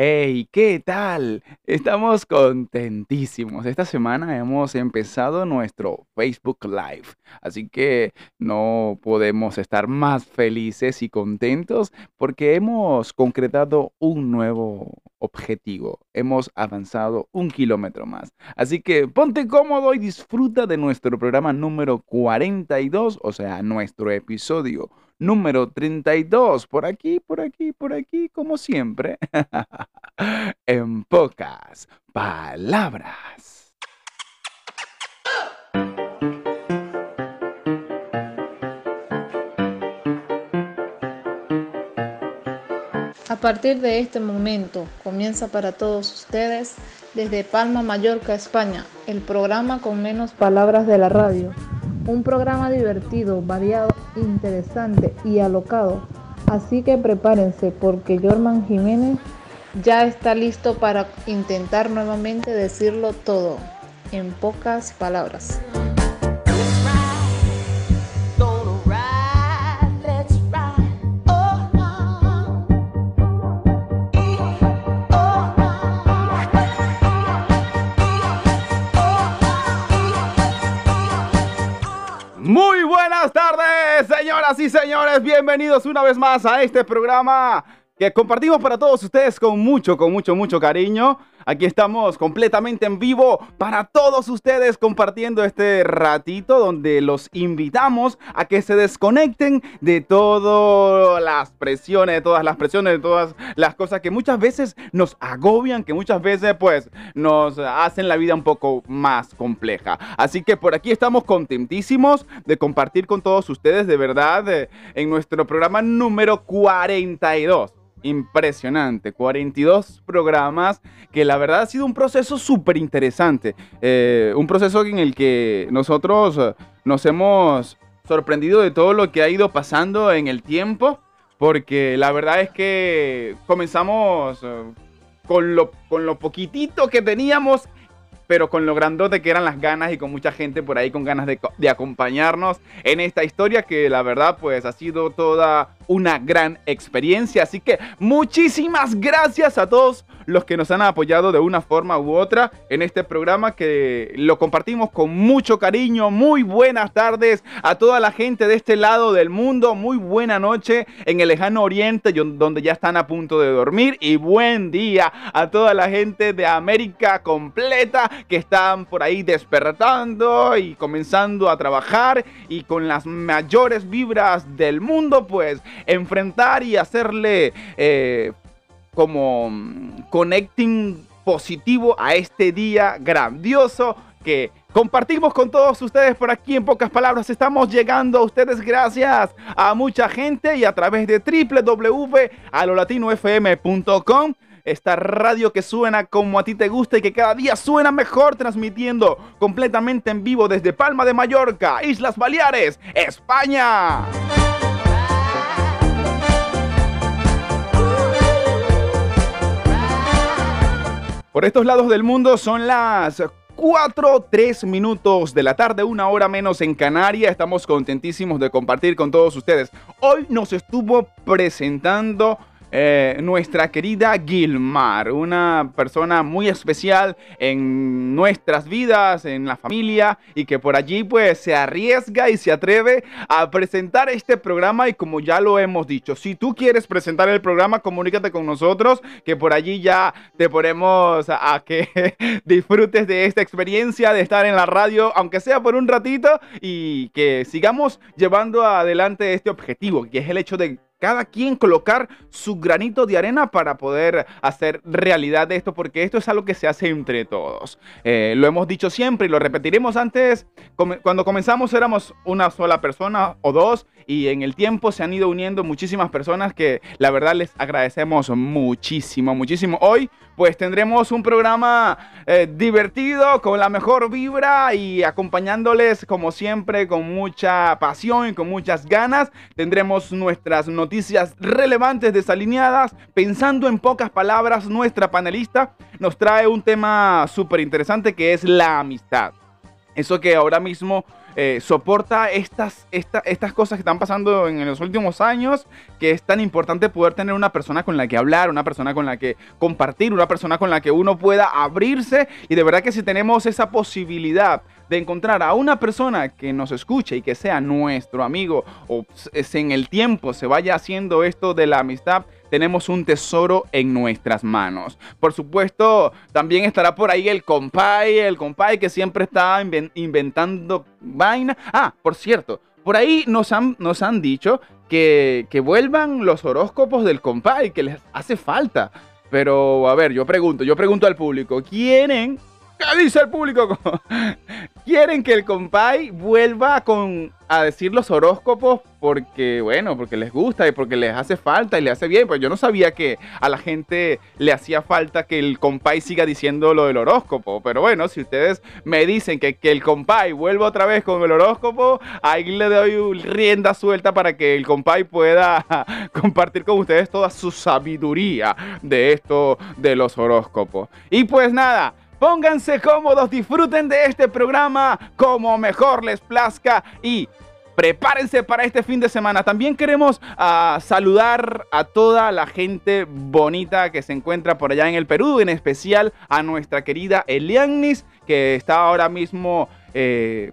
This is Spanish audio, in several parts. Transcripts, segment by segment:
Hey, ¿qué tal? Estamos contentísimos. Esta semana hemos empezado nuestro Facebook Live, así que no podemos estar más felices y contentos porque hemos concretado un nuevo objetivo. Hemos avanzado un kilómetro más. Así que ponte cómodo y disfruta de nuestro programa número 42, o sea, nuestro episodio número 32. Por aquí, por aquí, por aquí, como siempre. en pocas palabras. A partir de este momento comienza para todos ustedes desde Palma, Mallorca, España, el programa con menos palabras de la radio. Un programa divertido, variado, interesante y alocado. Así que prepárense porque Jorman Jiménez ya está listo para intentar nuevamente decirlo todo en pocas palabras. Muy buenas tardes, señoras y señores. Bienvenidos una vez más a este programa que compartimos para todos ustedes con mucho, con mucho, mucho cariño. Aquí estamos completamente en vivo para todos ustedes compartiendo este ratito donde los invitamos a que se desconecten de todas las presiones, de todas las presiones, de todas las cosas que muchas veces nos agobian, que muchas veces pues nos hacen la vida un poco más compleja. Así que por aquí estamos contentísimos de compartir con todos ustedes de verdad eh, en nuestro programa número 42 impresionante. 42 programas que la verdad ha sido un proceso súper interesante. Eh, un proceso en el que nosotros eh, nos hemos sorprendido de todo lo que ha ido pasando en el tiempo. Porque la verdad es que comenzamos eh, con lo, con lo poquitito que teníamos pero con lo grandote que eran las ganas y con mucha gente por ahí con ganas de, de, acompañarnos en esta historia que la verdad pues ha sido toda una gran experiencia. Así que muchísimas gracias a todos los que nos han apoyado de una forma u otra en este programa que lo compartimos con mucho cariño. Muy buenas tardes a toda la gente de este lado del mundo. Muy buena noche en el lejano oriente donde ya están a punto de dormir. Y buen día a toda la gente de América completa que están por ahí despertando y comenzando a trabajar y con las mayores vibras del mundo pues enfrentar y hacerle eh, como mm, connecting positivo a este día grandioso que compartimos con todos ustedes por aquí. En pocas palabras, estamos llegando a ustedes gracias a mucha gente y a través de www.alolatinofm.com. Esta radio que suena como a ti te gusta y que cada día suena mejor transmitiendo completamente en vivo desde Palma de Mallorca, Islas Baleares, España. Por estos lados del mundo son las 4, 3 minutos de la tarde, una hora menos en Canarias. Estamos contentísimos de compartir con todos ustedes. Hoy nos estuvo presentando eh, nuestra querida Gilmar, una persona muy especial en nuestras vidas, en la familia, y que por allí pues se arriesga y se atreve a presentar este programa y como ya lo hemos dicho, si tú quieres presentar el programa, comunícate con nosotros, que por allí ya te ponemos a, a que disfrutes de esta experiencia de estar en la radio, aunque sea por un ratito, y que sigamos llevando adelante este objetivo, que es el hecho de cada quien colocar su granito de arena para poder hacer realidad de esto, porque esto es algo que se hace entre todos. Eh, lo hemos dicho siempre y lo repetiremos antes. Cuando comenzamos éramos una sola persona o dos y en el tiempo se han ido uniendo muchísimas personas que la verdad les agradecemos muchísimo, muchísimo. Hoy pues tendremos un programa eh, divertido, con la mejor vibra y acompañándoles como siempre con mucha pasión y con muchas ganas. Tendremos nuestras noticias relevantes desalineadas. Pensando en pocas palabras, nuestra panelista nos trae un tema súper interesante que es la amistad. Eso que ahora mismo eh, soporta estas, estas cosas que están pasando en, los últimos años, que es tan importante poder tener una persona con la que hablar, una persona con la que compartir, una persona con la que uno pueda abrirse. Y de verdad que si tenemos esa posibilidad de encontrar a una persona que nos escuche y que sea nuestro amigo o en el tiempo se vaya haciendo esto de la amistad, tenemos un tesoro en nuestras manos. Por supuesto, también estará por ahí el compay, el compay que siempre está inventando vaina. Ah, por cierto, por ahí nos han, nos han dicho que, que vuelvan los horóscopos del compay, que les hace falta. Pero a ver, yo pregunto, yo pregunto al público, ¿quieren ¿Qué dice el público? Quieren que el compay vuelva con, a decir los horóscopos porque, bueno, porque les gusta y porque les hace falta y le hace bien. Pues yo no sabía que a la gente le hacía falta que el compay siga diciendo lo del horóscopo. Pero bueno, si ustedes me dicen que, que el compay vuelva otra vez con el horóscopo, ahí le doy rienda suelta para que el compay pueda compartir con ustedes toda su sabiduría de esto de los horóscopos. Y pues nada. Pónganse cómodos, disfruten de este programa como mejor les plazca y prepárense para este fin de semana. También queremos ah, saludar a toda la gente bonita que se encuentra por allá en el Perú, en especial a nuestra querida Elianis, que está ahora mismo... Eh,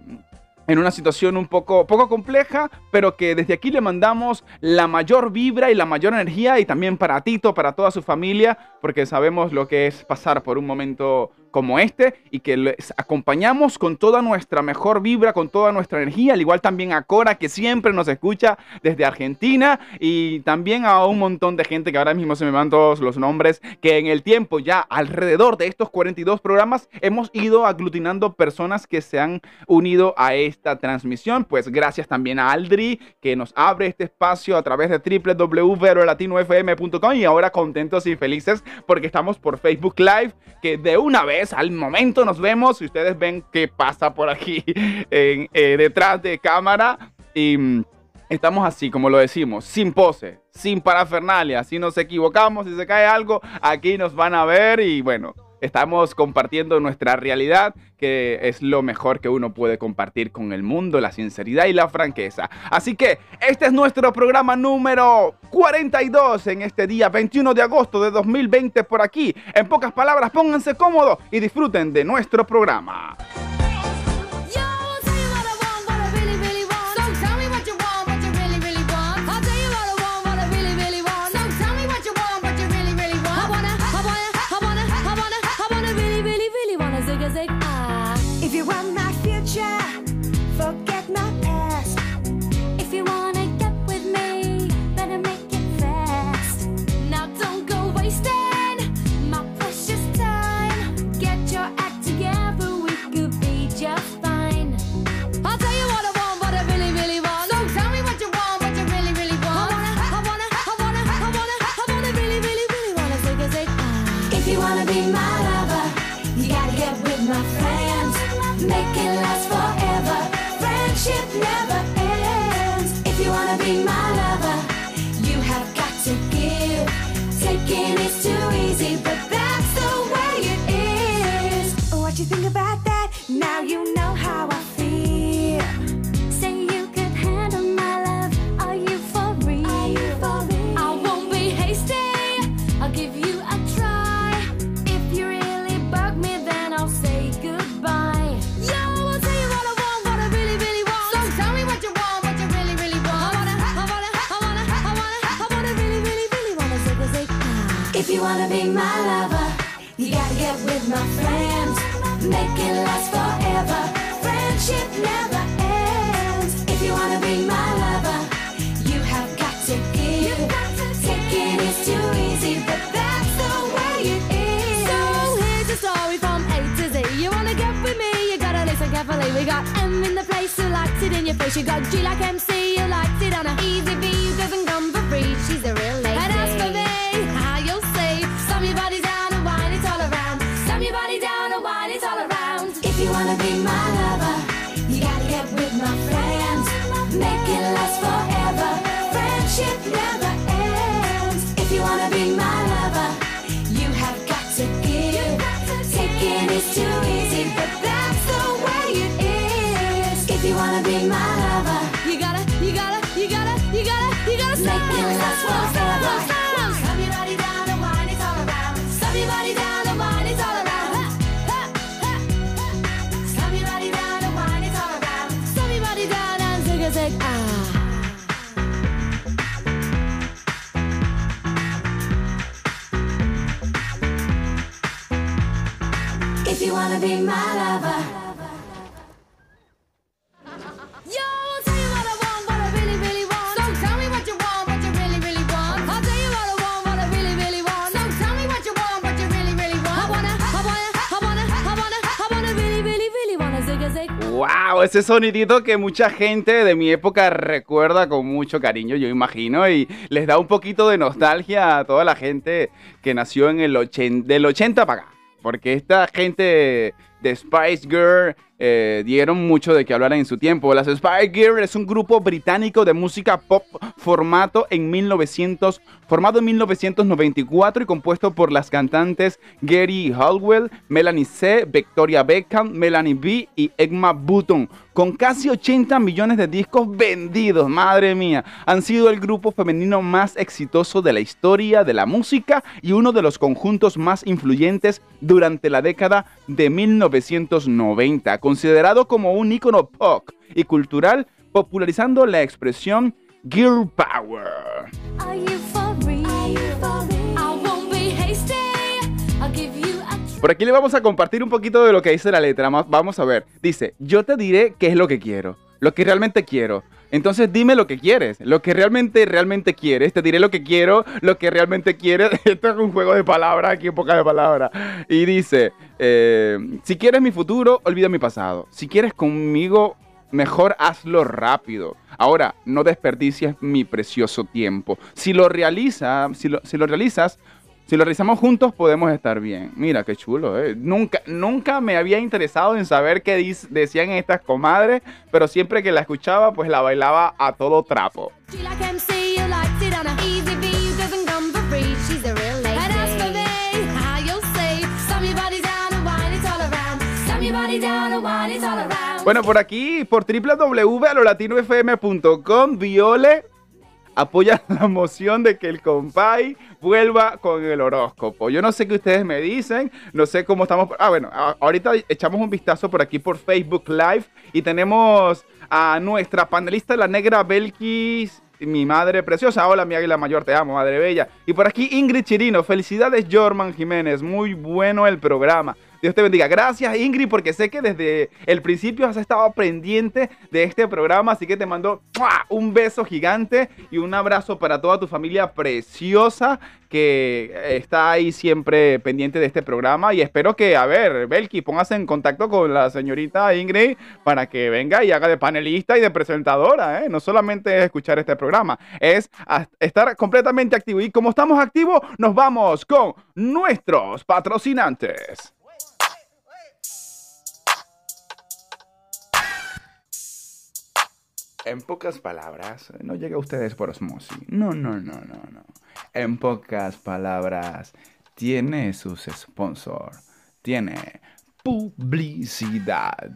en una situación un poco, poco compleja, pero que desde aquí le mandamos la mayor vibra y la mayor energía y también para Tito, para toda su familia, porque sabemos lo que es pasar por un momento como este y que les acompañamos con toda nuestra mejor vibra, con toda nuestra energía, al igual también a Cora que siempre nos escucha desde Argentina y también a un montón de gente que ahora mismo se me van todos los nombres, que en el tiempo ya alrededor de estos 42 programas hemos ido aglutinando personas que se han unido a esta transmisión, pues gracias también a Aldri que nos abre este espacio a través de www.latinofm.com y ahora contentos y felices porque estamos por Facebook Live que de una vez al momento nos vemos y ustedes ven qué pasa por aquí eh, detrás de cámara. Y mm, estamos así, como lo decimos, sin pose, sin parafernalia. Si nos equivocamos, si se cae algo, aquí nos van a ver y bueno, Estamos compartiendo nuestra realidad, que es lo mejor que uno puede compartir con el mundo, la sinceridad y la franqueza. Así que este es nuestro programa número 42 en este día 21 de agosto de 2020 por aquí. En pocas palabras, pónganse cómodos y disfruten de nuestro programa. się tle. Wow, ese sonidito que mucha gente de mi época recuerda con mucho cariño, yo imagino, y les da un poquito de nostalgia a toda la gente que nació en el 80, del 80 para acá. Porque esta gente de Spice Girl eh, dieron mucho de que hablar en su tiempo. Las Spice Girls es un grupo británico de música pop formato en 1900, formado en 1994 y compuesto por las cantantes Gary Hallwell, Melanie C, Victoria Beckham, Melanie B y Emma Button. Con casi 80 millones de discos vendidos, madre mía, han sido el grupo femenino más exitoso de la historia de la música y uno de los conjuntos más influyentes durante la década de 1990 considerado como un icono pop y cultural, popularizando la expresión Girl Power. Por aquí le vamos a compartir un poquito de lo que dice la letra. Vamos a ver. Dice, yo te diré qué es lo que quiero, lo que realmente quiero. Entonces dime lo que quieres, lo que realmente, realmente quieres. Te diré lo que quiero, lo que realmente quieres. Esto es un juego de palabras, aquí poca de palabras. Y dice, eh, si quieres mi futuro, olvida mi pasado. Si quieres conmigo, mejor hazlo rápido. Ahora, no desperdicies mi precioso tiempo. Si lo, realiza, si lo, si lo realizas, si lo realizamos juntos podemos estar bien. Mira, qué chulo, ¿eh? Nunca, nunca me había interesado en saber qué decían estas comadres, pero siempre que la escuchaba, pues la bailaba a todo trapo. Bueno, por aquí, por www.alolatinofm.com, Viole apoya la moción de que el compay vuelva con el horóscopo. Yo no sé qué ustedes me dicen, no sé cómo estamos. Ah, bueno, ahorita echamos un vistazo por aquí por Facebook Live y tenemos a nuestra panelista, la negra Belkis mi madre preciosa. Hola, mi águila mayor, te amo, madre bella. Y por aquí Ingrid Chirino. Felicidades, Jorman Jiménez. Muy bueno el programa. Dios te bendiga. Gracias Ingrid porque sé que desde el principio has estado pendiente de este programa, así que te mando un beso gigante y un abrazo para toda tu familia preciosa que está ahí siempre pendiente de este programa y espero que, a ver, Belki, póngase en contacto con la señorita Ingrid para que venga y haga de panelista y de presentadora, ¿eh? no solamente escuchar este programa, es estar completamente activo y como estamos activos, nos vamos con nuestros patrocinantes. En pocas palabras, no llega a ustedes por osmosis. No, no, no, no, no. En pocas palabras, tiene sus sponsors. Tiene publicidad.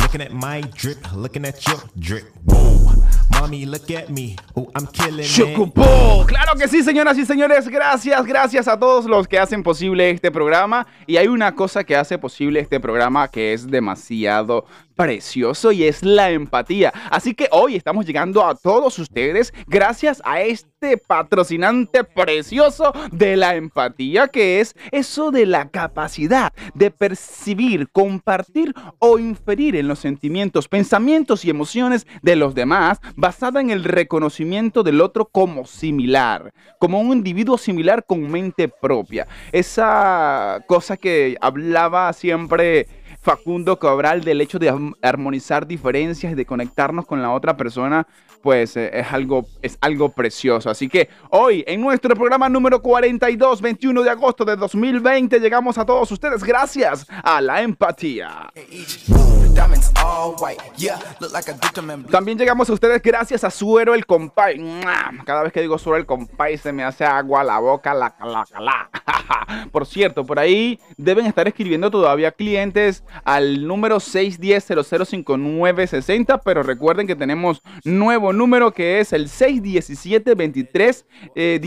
looking at my drip, looking at your drip. Mommy, look at me. Oh, I'm killing Claro que sí, señoras y señores. Gracias, gracias a todos los que hacen posible este programa. Y hay una cosa que hace posible este programa que es demasiado precioso y es la empatía. Así que hoy estamos llegando a todos ustedes gracias a este patrocinante precioso de la empatía que es eso de la capacidad de percibir, compartir o inferir en los sentimientos, pensamientos y emociones de los demás basada en el reconocimiento del otro como similar, como un individuo similar con mente propia. Esa cosa que hablaba siempre Facundo Cabral del hecho de armonizar diferencias y de conectarnos con la otra persona pues eh, es, algo, es algo precioso. Así que hoy, en nuestro programa número 42, 21 de agosto de 2020, llegamos a todos ustedes gracias a la empatía. También llegamos a ustedes gracias a Suero el Compay. Cada vez que digo Suero el Compay se me hace agua la boca, la, la, la. Por cierto, por ahí deben estar escribiendo todavía clientes al número 610-005960, pero recuerden que tenemos nuevo número que es el 617-23-1795, eh,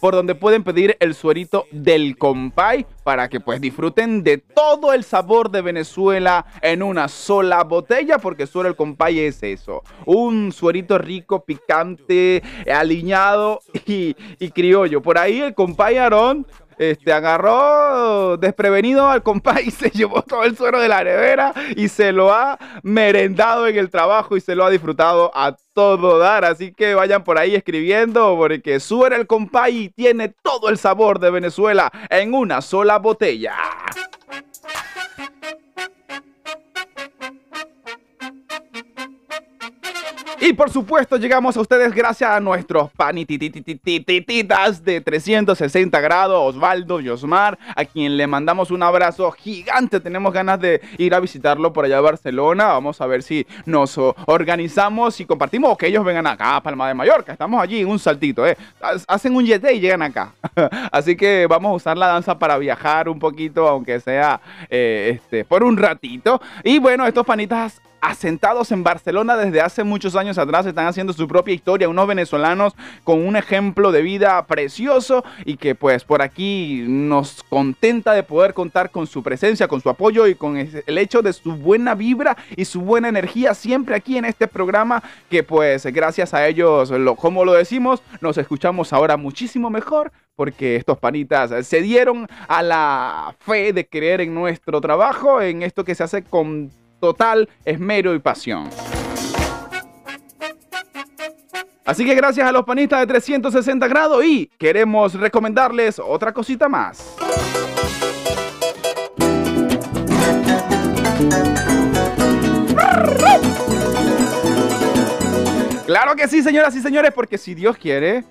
por donde pueden pedir el suerito del compay para que pues disfruten de todo el sabor de Venezuela en una sola botella, porque suero el compay es eso, un suerito rico, picante, aliñado y, y criollo. Por ahí el compay Aarón este, agarró desprevenido al compay y se llevó todo el suero de la nevera y se lo ha merendado en el trabajo y se lo ha disfrutado a todo dar. Así que vayan por ahí escribiendo porque suena el compay y tiene todo el sabor de Venezuela en una sola botella. Y por supuesto llegamos a ustedes gracias a nuestros panitititititas de 360 grados, Osvaldo y Osmar, a quien le mandamos un abrazo gigante. Tenemos ganas de ir a visitarlo por allá a Barcelona. Vamos a ver si nos organizamos y compartimos o que ellos vengan acá a Palma de Mallorca. Estamos allí, un saltito, ¿eh? Hacen un jet y llegan acá. Así que vamos a usar la danza para viajar un poquito, aunque sea eh, este, por un ratito. Y bueno, estos panitas asentados en Barcelona desde hace muchos años atrás, están haciendo su propia historia, unos venezolanos con un ejemplo de vida precioso y que pues por aquí nos contenta de poder contar con su presencia, con su apoyo y con el hecho de su buena vibra y su buena energía siempre aquí en este programa que pues gracias a ellos, lo, como lo decimos, nos escuchamos ahora muchísimo mejor porque estos panitas se dieron a la fe de creer en nuestro trabajo, en esto que se hace con total esmero y pasión. Así que gracias a los panistas de 360 grados y queremos recomendarles otra cosita más. Claro que sí, señoras y señores, porque si Dios quiere,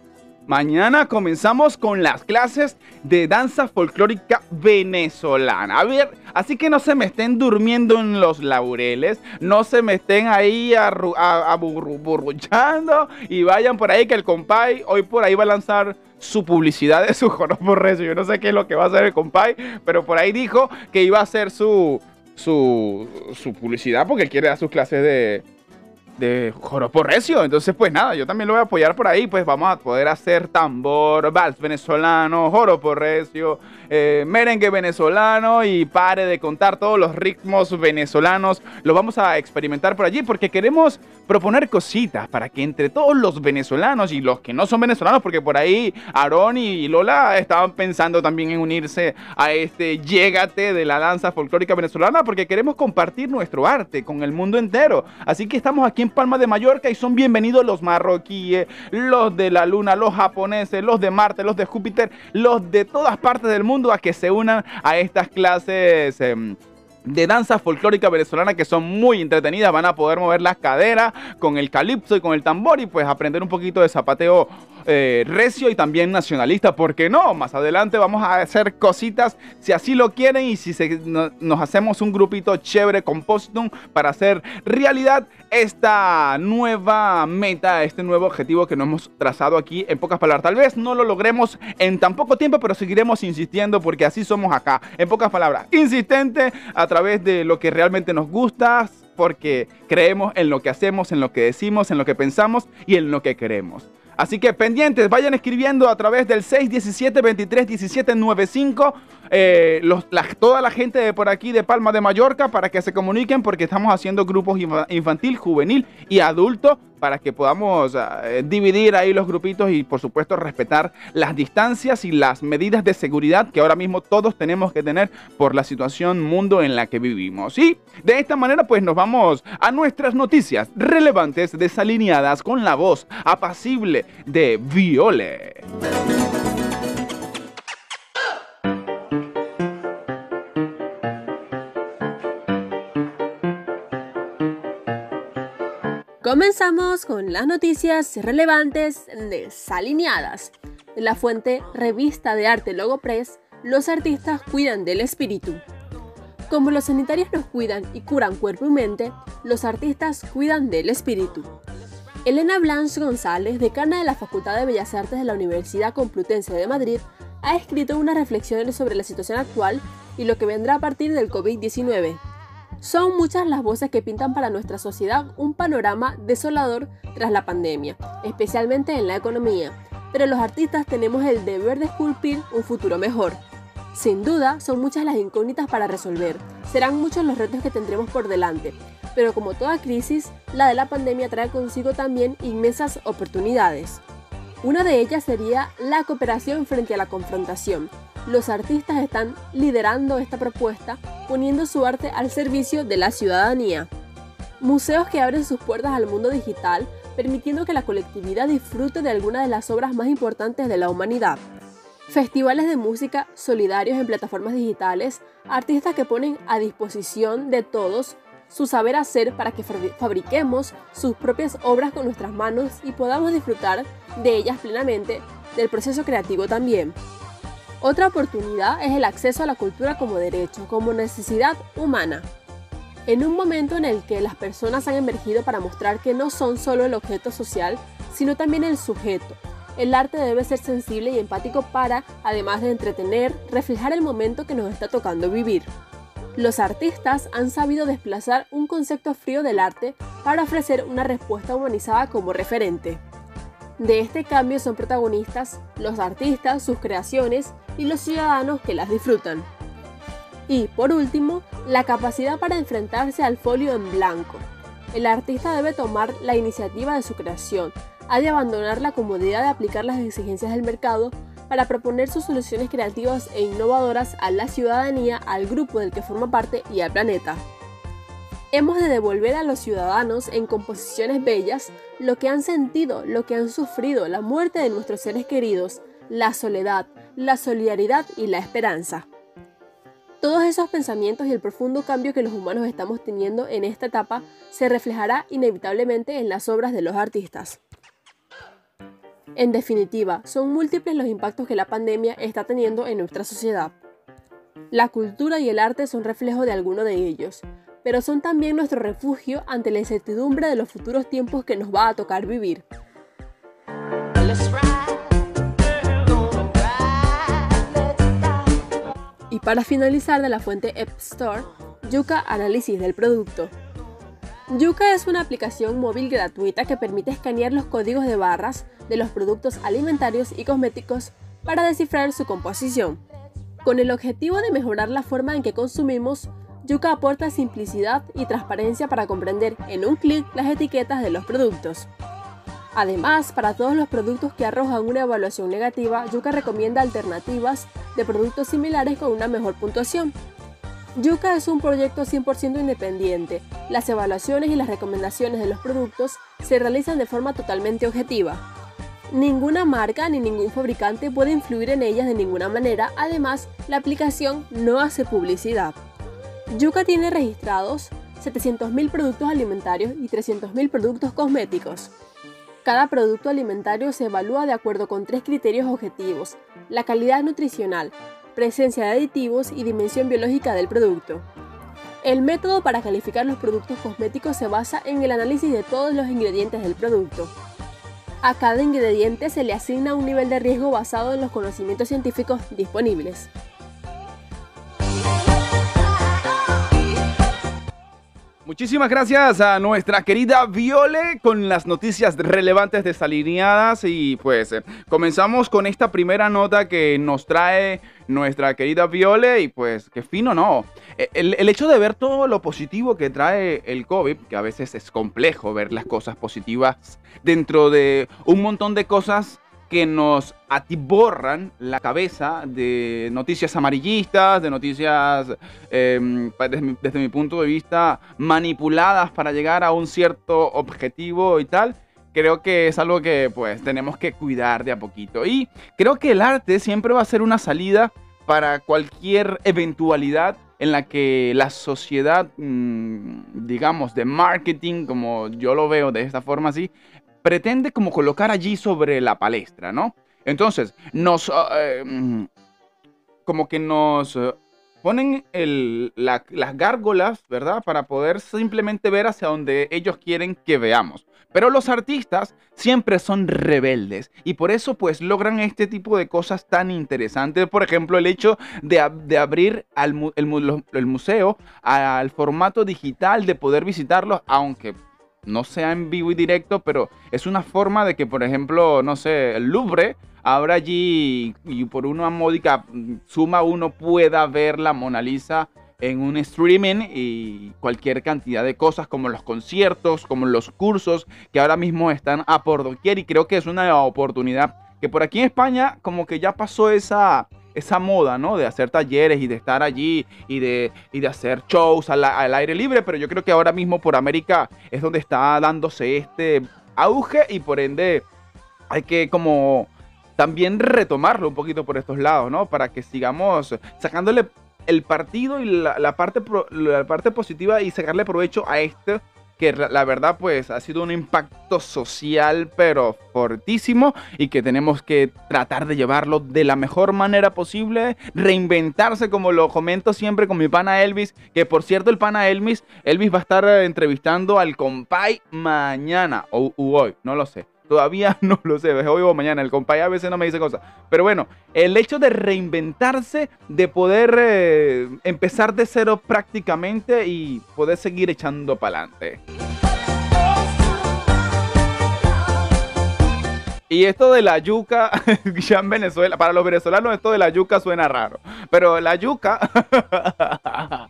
Mañana comenzamos con las clases de danza folclórica venezolana. A ver, así que no se me estén durmiendo en los laureles, no se me estén ahí aburruchando y vayan por ahí que el compay hoy por ahí va a lanzar su publicidad de su joropo recio. Yo no sé qué es lo que va a hacer el compay, pero por ahí dijo que iba a hacer su, su, su publicidad porque quiere dar sus clases de, de Joropo Recio. Entonces, pues nada, yo también lo voy a apoyar por ahí. Pues vamos a poder hacer tambor, vals venezolano, Joropo Recio, eh, merengue venezolano y pare de contar todos los ritmos venezolanos. Lo vamos a experimentar por allí porque queremos proponer cositas para que entre todos los venezolanos y los que no son venezolanos, porque por ahí Aaron y Lola estaban pensando también en unirse a este Llégate de la danza folclórica venezolana, porque queremos compartir nuestro arte con el mundo entero. Así que estamos aquí en Palma de Mallorca y son bienvenidos los marroquíes, los de la luna, los japoneses, los de Marte, los de Júpiter, los de todas partes del mundo a que se unan a estas clases. Em, de danza folclórica venezolana que son muy entretenidas, van a poder mover las caderas con el calipso y con el tambor y pues aprender un poquito de zapateo eh, recio y también nacionalista, ¿por qué no? Más adelante vamos a hacer cositas si así lo quieren y si nos hacemos un grupito chévere con Postum para hacer realidad esta nueva meta, este nuevo objetivo que nos hemos trazado aquí en pocas palabras. Tal vez no lo logremos en tan poco tiempo, pero seguiremos insistiendo porque así somos acá. En pocas palabras, insistente a través de lo que realmente nos gusta, porque creemos en lo que hacemos, en lo que decimos, en lo que pensamos y en lo que queremos. Así que pendientes, vayan escribiendo a través del 617 23 17 95 toda la gente de por aquí de Palma de Mallorca para que se comuniquen porque estamos haciendo grupos infantil, juvenil y adulto para que podamos eh, dividir ahí los grupitos y por supuesto respetar las distancias y las medidas de seguridad que ahora mismo todos tenemos que tener por la situación mundo en la que vivimos. Y de esta manera pues nos vamos a nuestras noticias relevantes desalineadas con la voz apacible de Viole. Comenzamos con las noticias relevantes desalineadas. En la fuente Revista de Arte Logopress, los artistas cuidan del espíritu. Como los sanitarios nos cuidan y curan cuerpo y mente, los artistas cuidan del espíritu. Elena Blanche González, decana de la Facultad de Bellas Artes de la Universidad Complutense de Madrid, ha escrito unas reflexiones sobre la situación actual y lo que vendrá a partir del COVID-19. Son muchas las voces que pintan para nuestra sociedad un panorama desolador tras la pandemia, especialmente en la economía, pero los artistas tenemos el deber de esculpir un futuro mejor. Sin duda, son muchas las incógnitas para resolver, serán muchos los retos que tendremos por delante, pero como toda crisis, la de la pandemia trae consigo también inmensas oportunidades. Una de ellas sería la cooperación frente a la confrontación. Los artistas están liderando esta propuesta, poniendo su arte al servicio de la ciudadanía. Museos que abren sus puertas al mundo digital, permitiendo que la colectividad disfrute de algunas de las obras más importantes de la humanidad. Festivales de música solidarios en plataformas digitales, artistas que ponen a disposición de todos su saber hacer para que fabriquemos sus propias obras con nuestras manos y podamos disfrutar de ellas plenamente, del proceso creativo también. Otra oportunidad es el acceso a la cultura como derecho, como necesidad humana. En un momento en el que las personas han emergido para mostrar que no son solo el objeto social, sino también el sujeto. El arte debe ser sensible y empático para, además de entretener, reflejar el momento que nos está tocando vivir. Los artistas han sabido desplazar un concepto frío del arte para ofrecer una respuesta humanizada como referente. De este cambio son protagonistas los artistas, sus creaciones y los ciudadanos que las disfrutan. Y, por último, la capacidad para enfrentarse al folio en blanco. El artista debe tomar la iniciativa de su creación, ha de abandonar la comodidad de aplicar las exigencias del mercado para proponer sus soluciones creativas e innovadoras a la ciudadanía, al grupo del que forma parte y al planeta. Hemos de devolver a los ciudadanos en composiciones bellas lo que han sentido, lo que han sufrido, la muerte de nuestros seres queridos, la soledad, la solidaridad y la esperanza. Todos esos pensamientos y el profundo cambio que los humanos estamos teniendo en esta etapa se reflejará inevitablemente en las obras de los artistas. En definitiva, son múltiples los impactos que la pandemia está teniendo en nuestra sociedad. La cultura y el arte son reflejo de alguno de ellos, pero son también nuestro refugio ante la incertidumbre de los futuros tiempos que nos va a tocar vivir. Y para finalizar de la fuente App Store, Yuka Análisis del producto. Yuka es una aplicación móvil gratuita que permite escanear los códigos de barras de los productos alimentarios y cosméticos para descifrar su composición. Con el objetivo de mejorar la forma en que consumimos, Yuka aporta simplicidad y transparencia para comprender en un clic las etiquetas de los productos. Además, para todos los productos que arrojan una evaluación negativa, Yuka recomienda alternativas de productos similares con una mejor puntuación. Yuka es un proyecto 100% independiente. Las evaluaciones y las recomendaciones de los productos se realizan de forma totalmente objetiva. Ninguna marca ni ningún fabricante puede influir en ellas de ninguna manera, además la aplicación no hace publicidad. Yuka tiene registrados 700.000 productos alimentarios y 300.000 productos cosméticos. Cada producto alimentario se evalúa de acuerdo con tres criterios objetivos, la calidad nutricional, presencia de aditivos y dimensión biológica del producto. El método para calificar los productos cosméticos se basa en el análisis de todos los ingredientes del producto. A cada ingrediente se le asigna un nivel de riesgo basado en los conocimientos científicos disponibles. Muchísimas gracias a nuestra querida Viole con las noticias relevantes desalineadas y pues eh, comenzamos con esta primera nota que nos trae nuestra querida Viole y pues qué fino, ¿no? E, el, el, hecho de ver todo lo positivo que trae el COVID, que a veces es complejo ver las cosas positivas dentro de un montón de cosas que nos atiborran la cabeza de noticias amarillistas, de noticias, em, desde, mi, punto de vista, manipuladas para llegar a un cierto objetivo y tal. Creo que es algo que pues tenemos que cuidar de a poquito. Y creo que el arte siempre va a ser una salida para cualquier eventualidad en la que la sociedad, mm, digamos, de marketing, como yo lo veo de esta forma así, pretende como colocar allí sobre la palestra, ¿no? Entonces, nos... Ah, eh, como que nos... ponen las gárgolas, ¿verdad? Para poder simplemente ver hacia donde ellos quieren que veamos. Pero los artistas siempre son rebeldes y por eso pues logran este tipo de cosas tan interesantes. Por ejemplo, el hecho de, abrir el, museo al formato digital, de poder visitarlo, aunque no sea en vivo y directo, pero es una forma de que, por ejemplo, no sé, el Louvre abra allí y por una módica suma uno pueda ver la Mona Lisa en un streaming y cualquier cantidad de cosas como los conciertos, como los cursos que ahora mismo están a por doquier. Y creo que es una oportunidad que por aquí en España como que ya pasó esa, esa moda, ¿no? De hacer talleres y de estar allí y de, y de hacer shows al, al aire libre, pero yo creo que ahora mismo por América es donde está dándose este auge y por ende hay que como también retomarlo un poquito por estos lados, ¿no? Para que sigamos sacándole el partido y la, parte, la parte positiva y sacarle provecho a esto que la verdad pues ha sido un impacto social pero fortísimo y que tenemos que tratar de llevarlo de la mejor manera posible, reinventarse como lo comento siempre con mi pana Elvis, que por cierto el pana Elvis, Elvis va a estar entrevistando al compay mañana o hoy, no lo sé. Todavía no lo sé, hoy o mañana. El compañero a veces no me dice cosas. Pero bueno, el hecho de reinventarse, de poder eh, empezar de cero prácticamente y poder seguir echando para adelante. Y esto de la yuca, ya en Venezuela, para los venezolanos esto de la yuca suena raro. Pero la yuca,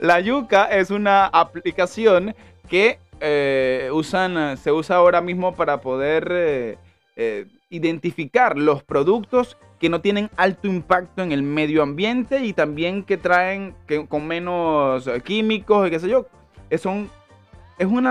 la yuca es una aplicación que eh, usan, se usa ahora mismo para poder eh, eh, identificar los productos que no tienen alto impacto en el medio ambiente y también que traen que, con menos químicos y qué sé yo. Es un, es, un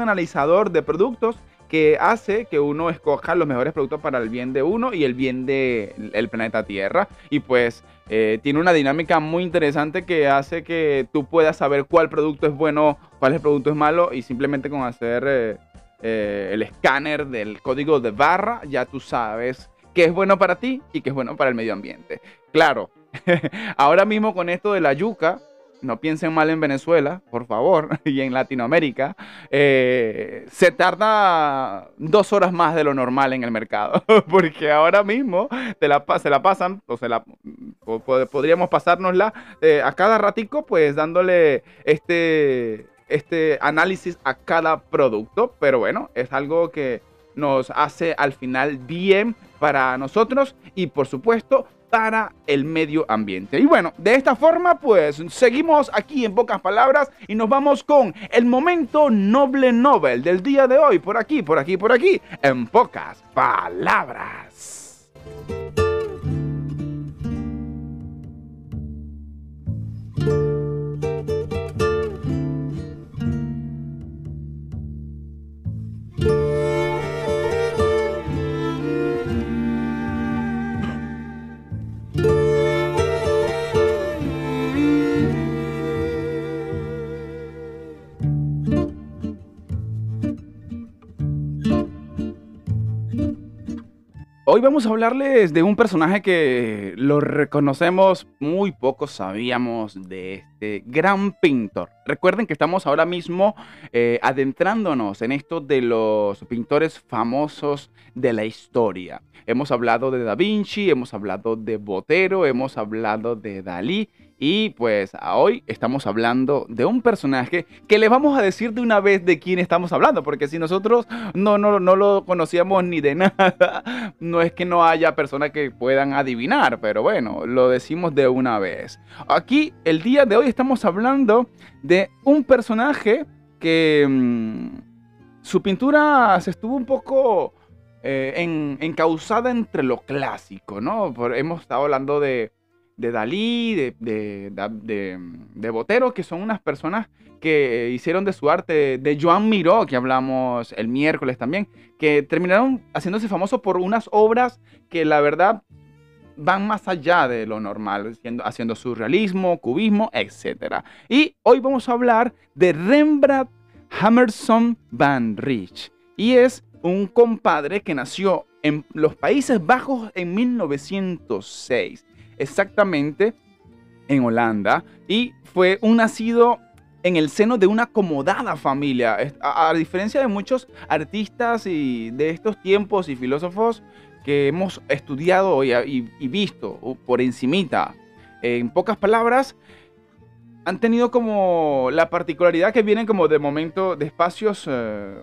analizador de productos que hace que uno escoja los mejores productos para el bien de uno y el bien del el planeta Tierra. Y pues eh, tiene una dinámica muy interesante que hace que tú puedas saber cuál producto es bueno, cuál producto es malo y simplemente con hacer eh, eh, el escáner del código de barra ya tú sabes qué es bueno para ti y qué es bueno para el medio ambiente. Claro, ahora mismo con esto de la yuca, no piensen mal en Venezuela, por favor, y en Latinoamérica, se tarda dos horas más de lo normal en el mercado, porque ahora mismo se la pasan, o se la, podríamos pasárnosla eh, a cada ratico, pues dándole este, este análisis a cada producto, pero bueno, es algo que nos hace al final bien para nosotros y por supuesto para el medio ambiente. Y bueno, de esta forma pues seguimos aquí en pocas palabras y nos vamos con el momento noble Nobel del día de hoy, por aquí, por aquí, por aquí, en pocas palabras. Hoy vamos a hablarles de un personaje que lo reconocemos, muy pocos sabíamos de este gran pintor. Recuerden que estamos ahora mismo eh, adentrándonos en esto de los pintores famosos de la historia. Hemos hablado de Da Vinci, hemos hablado de Botero, hemos hablado de Dalí y pues hoy estamos hablando de un personaje que le vamos a decir de una vez de quién estamos hablando, porque si nosotros no, no, no lo conocíamos ni de nada, no es que no haya personas que puedan adivinar, pero bueno, lo decimos de una vez. Aquí, el día de hoy estamos hablando de un personaje que mm, su pintura se estuvo un poco eh, en, encausada entre lo clásico, ¿no? hemos estado hablando de de Dalí, de, de, Botero, que son unas personas que hicieron de su arte, de Joan Miró, que hablamos el miércoles también, que terminaron haciéndose famosos por unas obras que la verdad van más allá de lo normal, haciendo surrealismo, cubismo, etc. Y hoy vamos a hablar de Rembrandt Hammerson van Rich. Y es un compadre que nació en los Países Bajos en 1906 exactamente en Holanda y fue un nacido en el seno de una acomodada familia. A, diferencia de muchos artistas y de estos tiempos y filósofos que hemos estudiado y, visto por encimita, en pocas palabras, han tenido como la particularidad que vienen como de momento de espacios eh,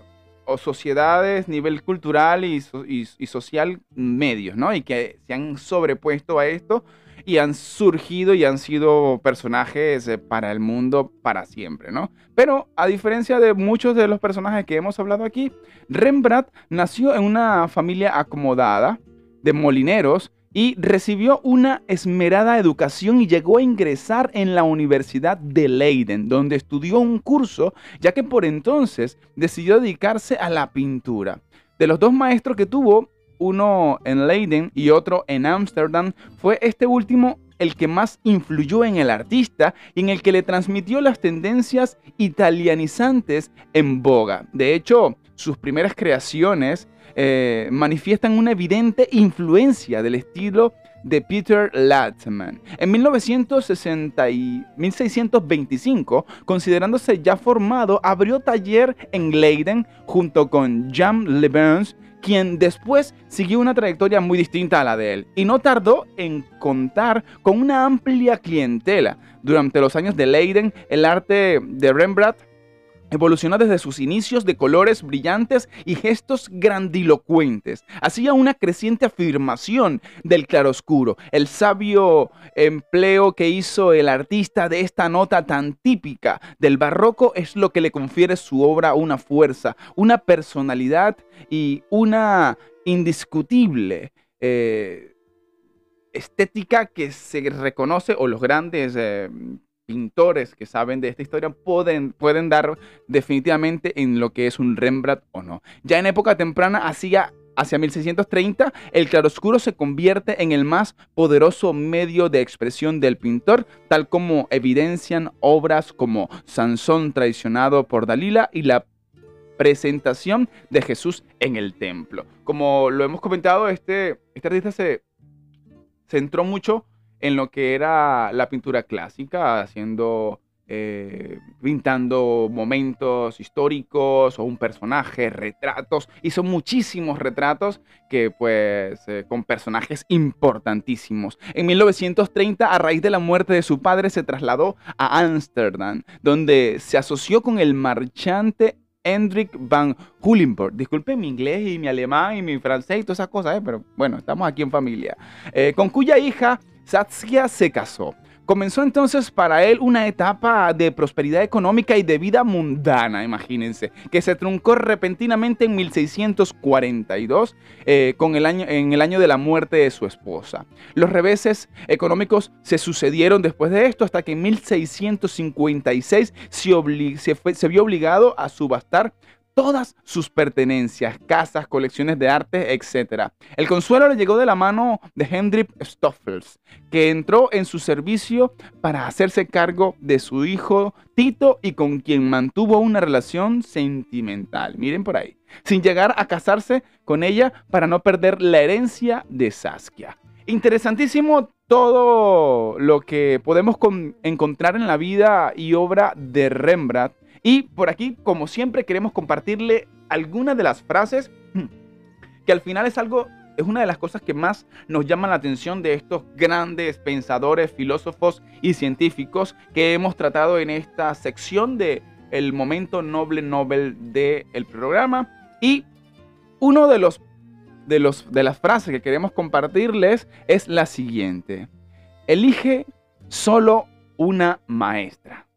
o sociedades, nivel cultural y, y, social medios, ¿no? Y que se han sobrepuesto a esto y han surgido y han sido personajes eh, para el mundo para siempre, ¿no? Pero a diferencia de muchos de los personajes que hemos hablado aquí, Rembrandt nació en una familia acomodada de molineros y recibió una esmerada educación y llegó a ingresar en la Universidad de Leiden, donde estudió un curso, ya que por entonces decidió dedicarse a la pintura. De los dos maestros que tuvo, uno en Leiden y otro en Ámsterdam, fue este último el que más influyó en el artista y en el que le transmitió las tendencias italianizantes en boga. De hecho, sus primeras creaciones eh, manifiestan una evidente influencia del estilo de Peter Latman. En 1960 y 1625, considerándose ya formado, abrió taller en Leiden junto con Jan Lebens quien después siguió una trayectoria muy distinta a la de él y no tardó en contar con una amplia clientela. Durante los años de Leiden, el arte de Rembrandt evolucionó desde sus inicios de colores brillantes y gestos grandilocuentes. Hacía una creciente afirmación del claroscuro. El sabio empleo que hizo el artista de esta nota tan típica del barroco es lo que le confiere su obra una fuerza, una personalidad y una indiscutible eh, estética que se reconoce o los grandes... Eh, pintores que saben de esta historia pueden, pueden dar definitivamente en lo que es un Rembrandt o no. Ya en época temprana, hacia, hacia 1630, el claroscuro se convierte en el más poderoso medio de expresión del pintor, tal como evidencian obras como Sansón traicionado por Dalila y la presentación de Jesús en el templo. Como lo hemos comentado, este, este artista se centró mucho en lo que era la pintura clásica, haciendo, eh, pintando momentos históricos o un personaje, retratos. Hizo muchísimos retratos que pues eh, con personajes importantísimos. En 1930, a raíz de la muerte de su padre, se trasladó a Ámsterdam, donde se asoció con el marchante Hendrik van Hulenburg. Disculpen mi inglés y mi alemán y mi francés y todas esas cosas, ¿eh? pero bueno, estamos aquí en familia. con cuya hija Saskia se casó. Comenzó entonces para él una etapa de prosperidad económica y de vida mundana, imagínense, que se truncó repentinamente en 1642 eh, con el año, en el año de la muerte de su esposa. Los reveses económicos se sucedieron después de esto hasta que en 1656 se, se vio obligado a subastar todas sus pertenencias, casas, colecciones de arte, etc. El consuelo le llegó de la mano de Hendrik Stoffels, que entró en su servicio para hacerse cargo de su hijo Tito y con quien mantuvo una relación sentimental. Miren por ahí, sin llegar a casarse con ella para no perder la herencia de Saskia. Interesantísimo todo lo que podemos encontrar en la vida y obra de Rembrandt y por aquí, como siempre, queremos compartirle algunas de las frases que al final es algo, es una de las cosas que más nos llaman la atención de estos grandes pensadores, filósofos y científicos que hemos tratado en esta sección de el momento noble Nobel del programa. Y uno de los de, los, de las frases que queremos compartirles es la siguiente. Elige solo una maestra.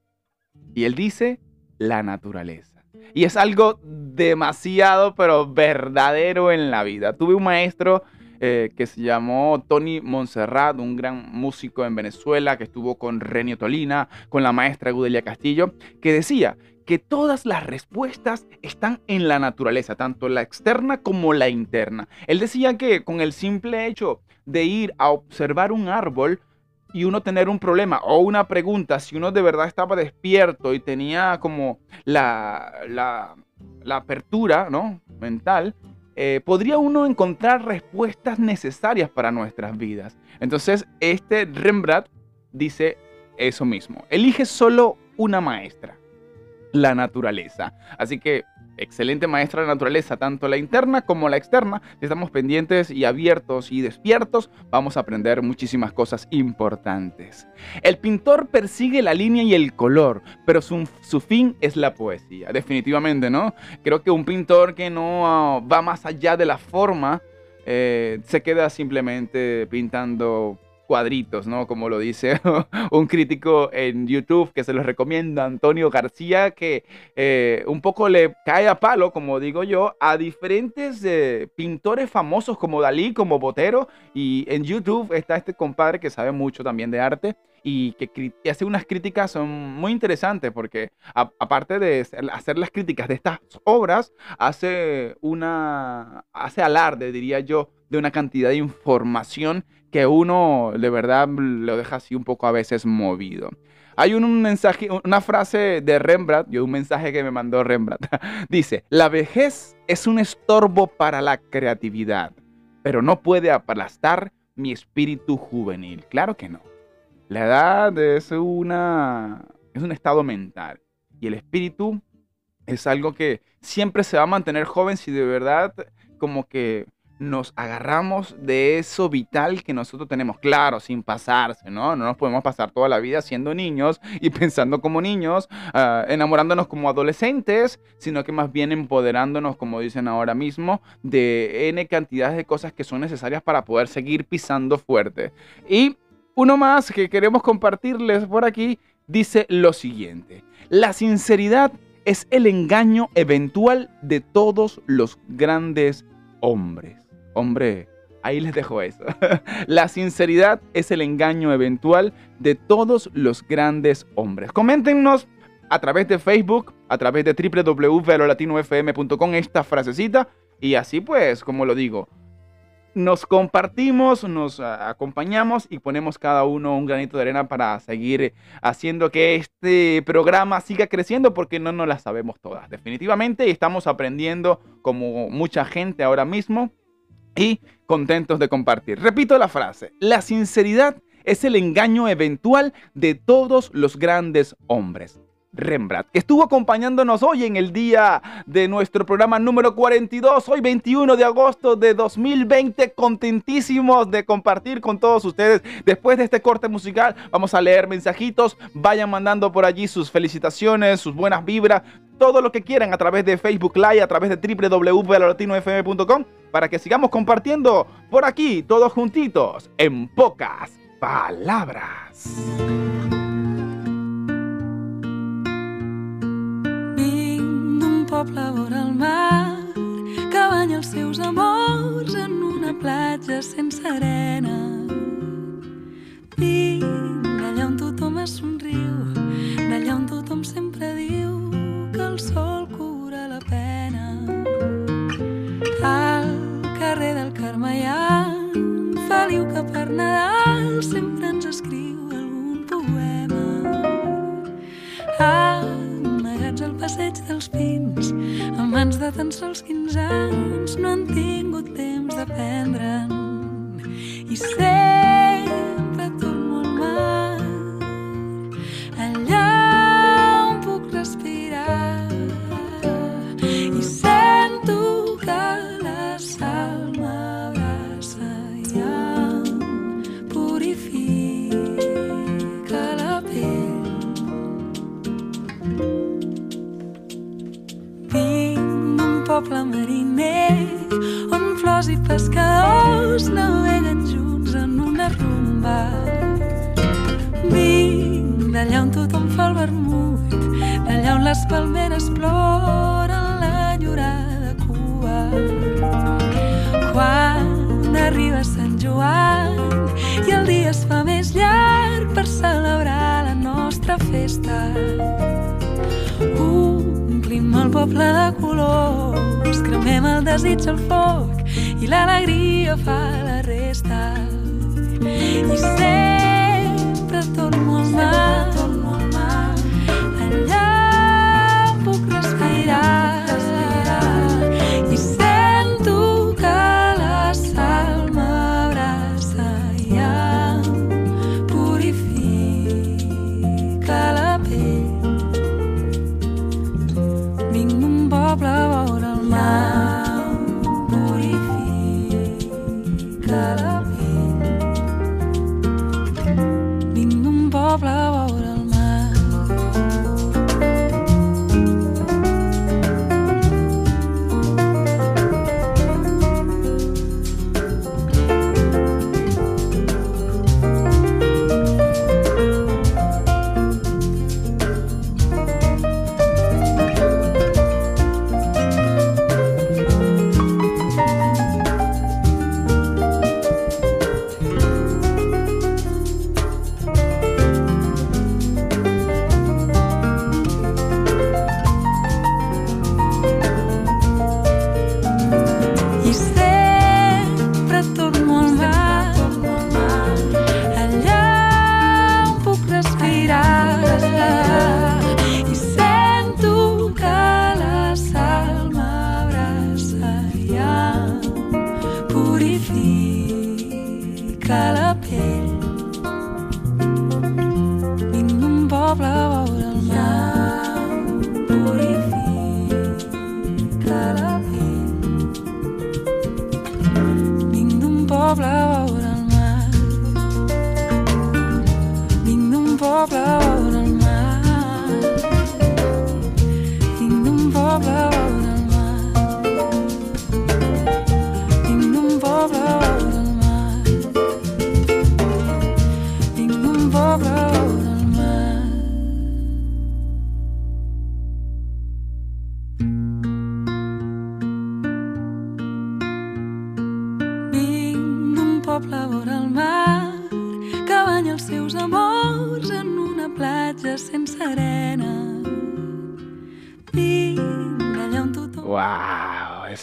Y él dice, la naturaleza. Y es algo demasiado, pero verdadero en la vida. Tuve un maestro eh, que se llamó Tony Monserrat, un gran músico en Venezuela que estuvo con Renio Tolina, con la maestra Gudelia Castillo, que decía que todas las respuestas están en la naturaleza, tanto la externa como la interna. Él decía que con el simple hecho de ir a observar un árbol, y uno tener un problema o una pregunta, si uno de verdad estaba despierto y tenía como la, la, apertura ¿no? mental, eh, podría uno encontrar respuestas necesarias para nuestras vidas. Entonces, este Rembrandt dice, eso mismo. Elige solo una maestra, la naturaleza. Así que excelente maestra de naturaleza, tanto la interna como la externa. Estamos pendientes y abiertos y despiertos, vamos a aprender muchísimas cosas importantes. El pintor persigue la línea y el color, pero su, fin es la poesía, definitivamente, ¿no? Creo que un pintor que no ah, va más allá de la forma, eh, se queda simplemente pintando cuadritos, ¿no? Como lo dice un crítico en YouTube que se los recomienda, Antonio García, que eh, un poco le cae a palo, como digo yo, a diferentes eh, pintores famosos como Dalí, como Botero, y en YouTube está este compadre que sabe mucho también de arte y que hace unas críticas son muy interesantes porque aparte de hacer las críticas de estas obras, hace una hace alarde, diría yo, de una cantidad de información que uno de verdad lo deja así un poco a veces movido. Hay un mensaje, una frase de Rembrandt, yo un mensaje que me mandó Rembrandt. Dice, la vejez es un estorbo para la creatividad, pero no puede aplastar mi espíritu juvenil. Claro que no. La edad es, una, es un estado mental y el espíritu es algo que siempre se va a mantener joven si de verdad como que nos agarramos de eso vital que nosotros tenemos, claro, sin pasarse, ¿no? No nos podemos pasar toda la vida siendo niños y pensando como niños, ah, enamorándonos como adolescentes, sino que más bien empoderándonos, como dicen ahora mismo, de N cantidades de cosas que son necesarias para poder seguir pisando fuerte. Y uno más que queremos compartirles por aquí dice lo siguiente, la sinceridad es el engaño eventual de todos los grandes hombres. Hombre, ahí les dejo eso. La sinceridad es el engaño eventual de todos los grandes hombres. Coméntenos a través de Facebook, a través de www.latinofm.com esta frasecita y así pues, como lo digo, nos compartimos, nos acompañamos y ponemos cada uno un granito de arena para seguir haciendo que este programa siga creciendo porque no nos la sabemos todas. Definitivamente estamos aprendiendo como mucha gente ahora mismo y contentos de compartir. Repito la frase, la sinceridad es el engaño eventual de todos los grandes hombres. Rembrandt, que estuvo acompañándonos hoy en el día de nuestro programa número 42, hoy 21 de agosto de 2020, contentísimos de compartir con todos ustedes. Después de este corte musical, vamos a leer mensajitos, vayan mandando por allí sus felicitaciones, sus buenas vibras, todo lo que quieran a través de Facebook Live, a través de www.latinofm.com, para que sigamos compartiendo por aquí, todos juntitos, en pocas palabras. Poble vora el mar que banya els seus amors en una platja sense arena. Vinc allà on tothom es somriu, d'allà on tothom sempre diu que el sol cura la pena. Al carrer del Carme hi ha un feliu que per Nadal sempre ens escriu algun poema. Al passeig dels pins, amb mans de tan sols 15 anys, no han tingut temps d'aprendre'n. I sempre torno al mar, allà on puc respirar. Poble mariner on flors i pescadors naveguen junts en una rumba. Vinc d'allà on tothom fa el vermut, d'allà on les palmeres ploren l'enyorada cua. Quan arriba Sant Joan i el dia es fa més llarg per celebrar la nostra festa. Omplim el poble de colors, cremem el desig al foc i l'alegria fa la resta. I sempre torno al mar, purifica la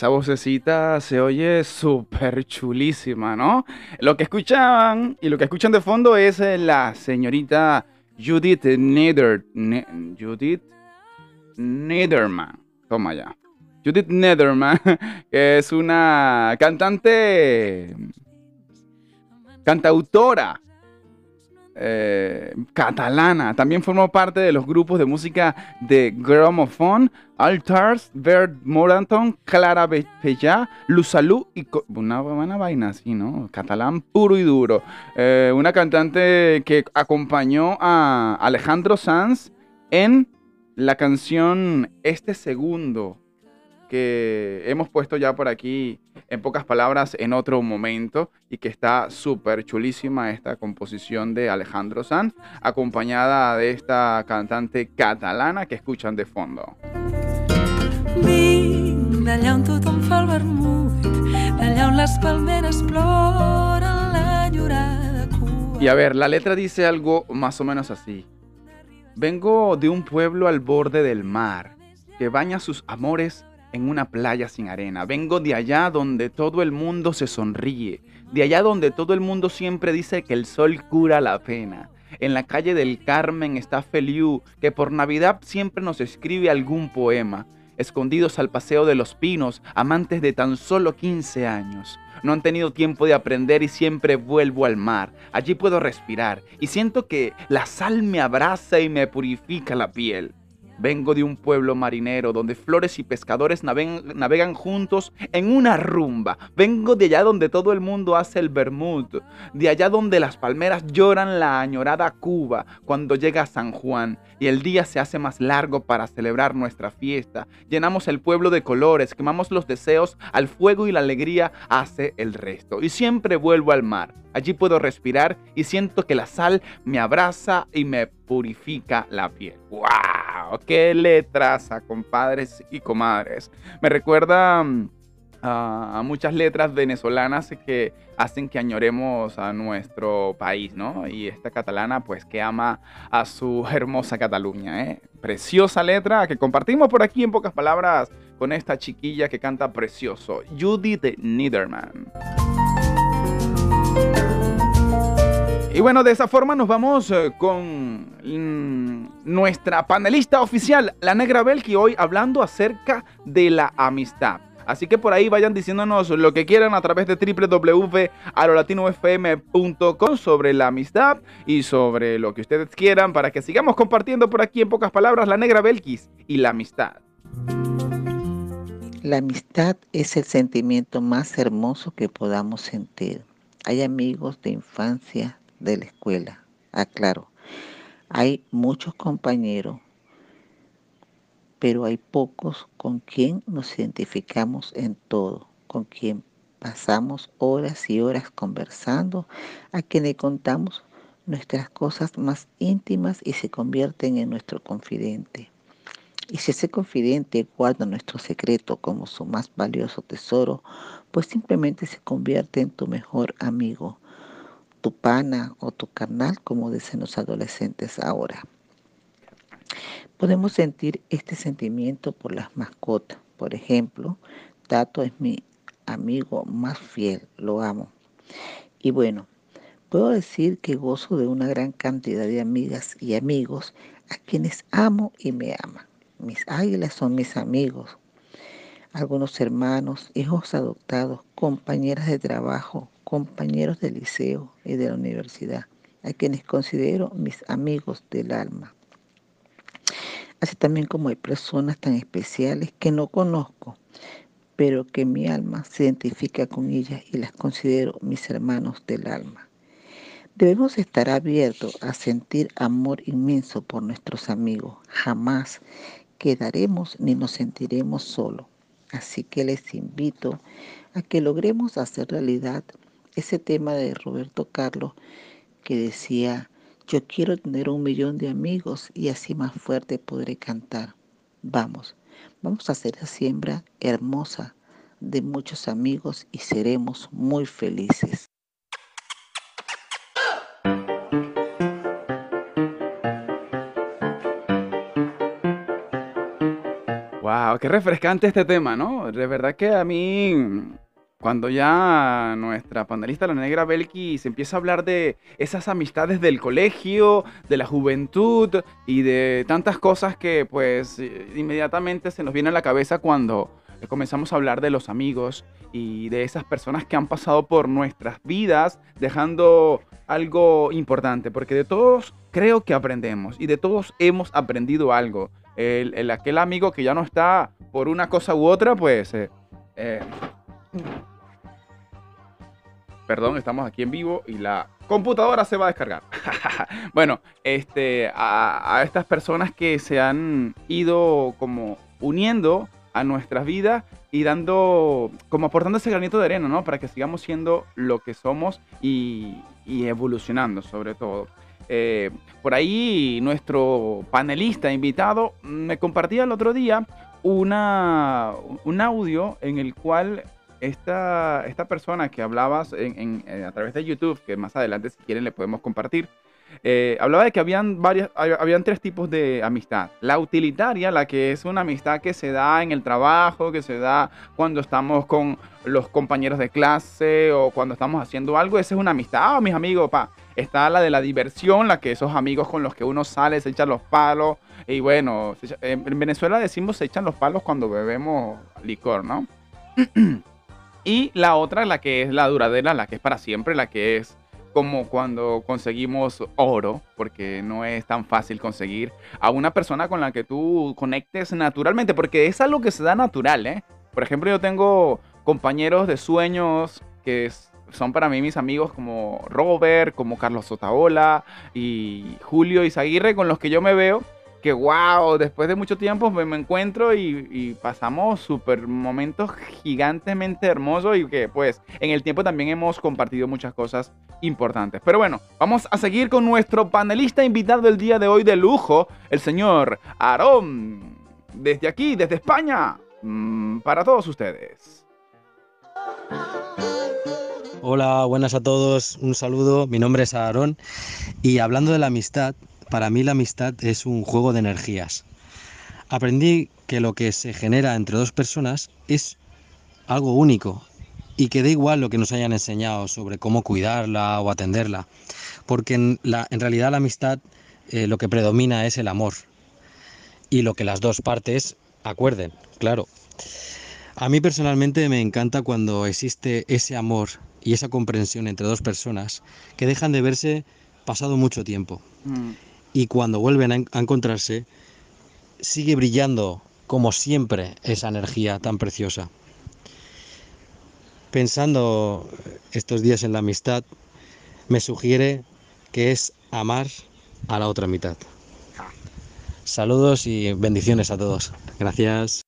Esa vocecita se oye súper chulísima, ¿no? Lo que escuchaban y lo que escuchan de fondo es eh, la señorita Judith Nether... Ne- Judith Nederman. Toma ya. Judith Nederman, que es una cantante, cantautora eh, catalana. También formó parte de los grupos de música de Gramophone, Altars, Bert Moranton, Clara Pellá, Luzalú y una, una vaina así, ¿no? Catalán puro y duro. Eh, una cantante que acompañó a Alejandro Sanz en la canción Este Segundo que hemos puesto ya por aquí en pocas palabras en otro momento y que está súper chulísima esta composición de Alejandro Sanz, acompañada de esta cantante catalana que escuchan de fondo. Vinc d'allà on tothom fa el vermut, d'allà on les palmeres ploren la llorada cua. Y a ver, la letra dice algo más o menos así. Vengo de un pueblo al borde del mar, que baña sus amores en una playa sin arena. Vengo de allá donde todo el mundo se sonríe, de allá donde todo el mundo siempre dice que el sol cura la pena. En la calle del Carmen está Feliu, que por Navidad siempre nos escribe algún poema. Escondidos al paseo de los pinos, amantes de tan solo 15 años. No han tenido tiempo de aprender y siempre vuelvo al mar. Allí puedo respirar y siento que la sal me abraza y me purifica la piel. Vengo de un pueblo marinero donde flores y pescadores navegan, juntos en una rumba. Vengo de allá donde todo el mundo hace el vermut. De allá donde las palmeras lloran la añorada Cuba cuando llega San Juan y el día se hace más largo para celebrar nuestra fiesta. Llenamos el pueblo de colores, quemamos los deseos al fuego y la alegría hace el resto. Y siempre vuelvo al mar. Allí puedo respirar y siento que la sal me abraza y me purifica la piel. ¡Wow! ¡Qué letras, compadres y comadres! Me recuerda mm, a, muchas letras venezolanas que hacen que añoremos a nuestro país, ¿no? Y esta catalana, pues que ama a su hermosa Cataluña, ¿eh? Preciosa letra que compartimos por aquí en pocas palabras con esta chiquilla que canta precioso, Judith Niederman. Y bueno, de esa forma nos vamos eh, con nuestra panelista oficial, la Negra Belki, hoy hablando acerca de la amistad. Así que por ahí vayan diciéndonos lo que quieran a través de www.alolatinofm.com sobre la amistad y sobre lo que ustedes quieran para que sigamos compartiendo por aquí en pocas palabras la Negra Belkis y la amistad. La amistad es el sentimiento más hermoso que podamos sentir. Hay amigos de infancia, de la escuela, aclaro. Hay muchos compañeros, pero hay pocos con quien nos identificamos en todo, con quien pasamos horas y horas conversando, a quien le contamos nuestras cosas más íntimas y se convierten en nuestro confidente. Y si ese confidente guarda nuestro secreto como su más valioso tesoro, pues simplemente se convierte en tu mejor amigo, tu pana o tu carnal, como dicen los adolescentes ahora. Podemos sentir este sentimiento por las mascotas. Por ejemplo, Tato es mi amigo más fiel, lo amo. Y bueno, puedo decir que gozo de una gran cantidad de amigas y amigos a quienes amo y me aman. Mis águilas son mis amigos, algunos hermanos, hijos adoptados, compañeras de trabajo, compañeros de liceo y de la universidad, a quienes considero mis amigos del alma. Así también como hay personas tan especiales que no conozco, pero que mi alma se identifica con ellas y las considero mis hermanos del alma. Debemos estar abiertos a sentir amor inmenso por nuestros amigos. Jamás quedaremos ni nos sentiremos solos. Así que les invito a que logremos hacer realidad ese tema de Roberto Carlos que decía, yo quiero tener un millón de amigos y así más fuerte podré cantar. Vamos, Vamos a hacer la siembra hermosa de muchos amigos y seremos muy felices. Wow, qué refrescante este tema, ¿no? De verdad que a mí cuando ya nuestra panelista, la negra Belki, se empieza a hablar de esas amistades del colegio, de la juventud y de tantas cosas que pues inmediatamente se nos viene a la cabeza cuando comenzamos a hablar de los amigos y de esas personas que han pasado por nuestras vidas dejando algo importante, porque de todos creo que aprendemos y de todos hemos aprendido algo. El, aquel amigo que ya no está por una cosa u otra, pues... Eh, eh, Perdón, estamos aquí en vivo y la computadora se va a descargar. bueno, este, a, estas personas que se han ido como uniendo a nuestras vidas y dando, como aportando ese granito de arena, ¿no? Para que sigamos siendo lo que somos y, evolucionando sobre todo. Eh, por ahí nuestro panelista invitado me compartía el otro día una, un audio en el cual esta, esta persona que hablabas eh, a través de YouTube, que más adelante si quieren le podemos compartir, eh, hablaba de que habían, varias, habían tres tipos de amistad. La utilitaria, la que es una amistad que se da en el trabajo, que se da cuando estamos con los compañeros de clase o cuando estamos haciendo algo, esa es una amistad. Ah, mis amigos, pa. Está la de la diversión, la que esos amigos con los que uno sale, se echan los palos. Y bueno, en Venezuela decimos se echan los palos cuando bebemos licor, ¿no? Y la otra, la que es la duradera, la que es para siempre, la que es como cuando conseguimos oro, porque no es tan fácil conseguir a una persona con la que tú conectes naturalmente, porque es algo que se da natural, ¿eh? Por ejemplo, yo tengo compañeros de sueños que son para mí mis amigos como Robert, como Carlos Sotaola y Julio Izaguirre, con los que yo me veo que wow, después de mucho tiempo me, encuentro y, pasamos súper momentos gigantemente hermosos y que pues en el tiempo también hemos compartido muchas cosas importantes. Pero bueno, vamos a seguir con nuestro panelista invitado del día de hoy de lujo, el señor Aarón, desde aquí, desde España, mm, para todos ustedes. Hola, buenas a todos, un saludo, mi nombre es Aarón y hablando de la amistad, para mí la amistad es un juego de energías. Aprendí que lo que se genera entre dos personas es algo único y que da igual lo que nos hayan enseñado sobre cómo cuidarla o atenderla, porque en, realidad la amistad eh, lo que predomina es el amor y lo que las dos partes acuerden, claro. A mí personalmente me encanta cuando existe ese amor y esa comprensión entre dos personas que dejan de verse pasado mucho tiempo. Mm y cuando vuelven a, encontrarse, sigue brillando como siempre esa energía tan preciosa. Pensando estos días en la amistad, me sugiere que es amar a la otra mitad. Saludos y bendiciones a todos. Gracias.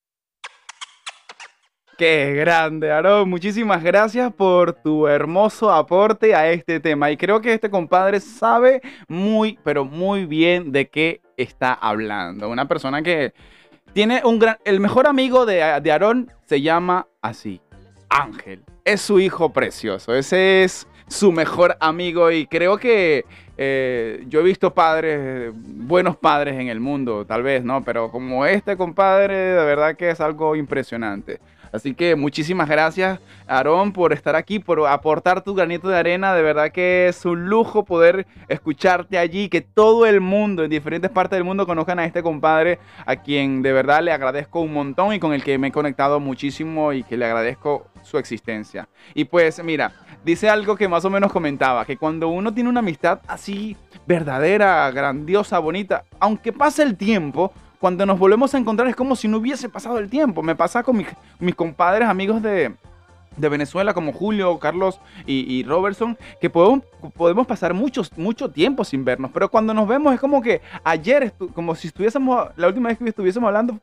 Qué grande, Aarón. Muchísimas gracias por tu hermoso aporte a este tema. Y creo que este compadre sabe muy, pero muy bien de qué está hablando. Una persona que tiene un gran... El mejor amigo de, Aarón se llama así, Ángel. Es su hijo precioso. Ese es su mejor amigo y creo que eh, yo he visto padres, buenos padres en el mundo, tal vez, ¿no? Pero como este compadre, de verdad que es algo impresionante. Así que muchísimas gracias, Aarón, por estar aquí, por aportar tu granito de arena. De verdad que es un lujo poder escucharte allí, que todo el mundo, en diferentes partes del mundo, conozcan a este compadre, a quien de verdad le agradezco un montón y con el que me he conectado muchísimo y que le agradezco su existencia. Y pues mira, dice algo que más o menos comentaba, que cuando uno tiene una amistad verdadera, grandiosa, bonita, aunque pase el tiempo, cuando nos volvemos a encontrar es como si no hubiese pasado el tiempo. Me pasa con mis, mis compadres, amigos de, Venezuela como Julio, Carlos y, Robertson, que podemos, podemos pasar muchos, mucho tiempo sin vernos, pero cuando nos vemos es como que ayer, como si estuviésemos, la última vez que estuviésemos hablando,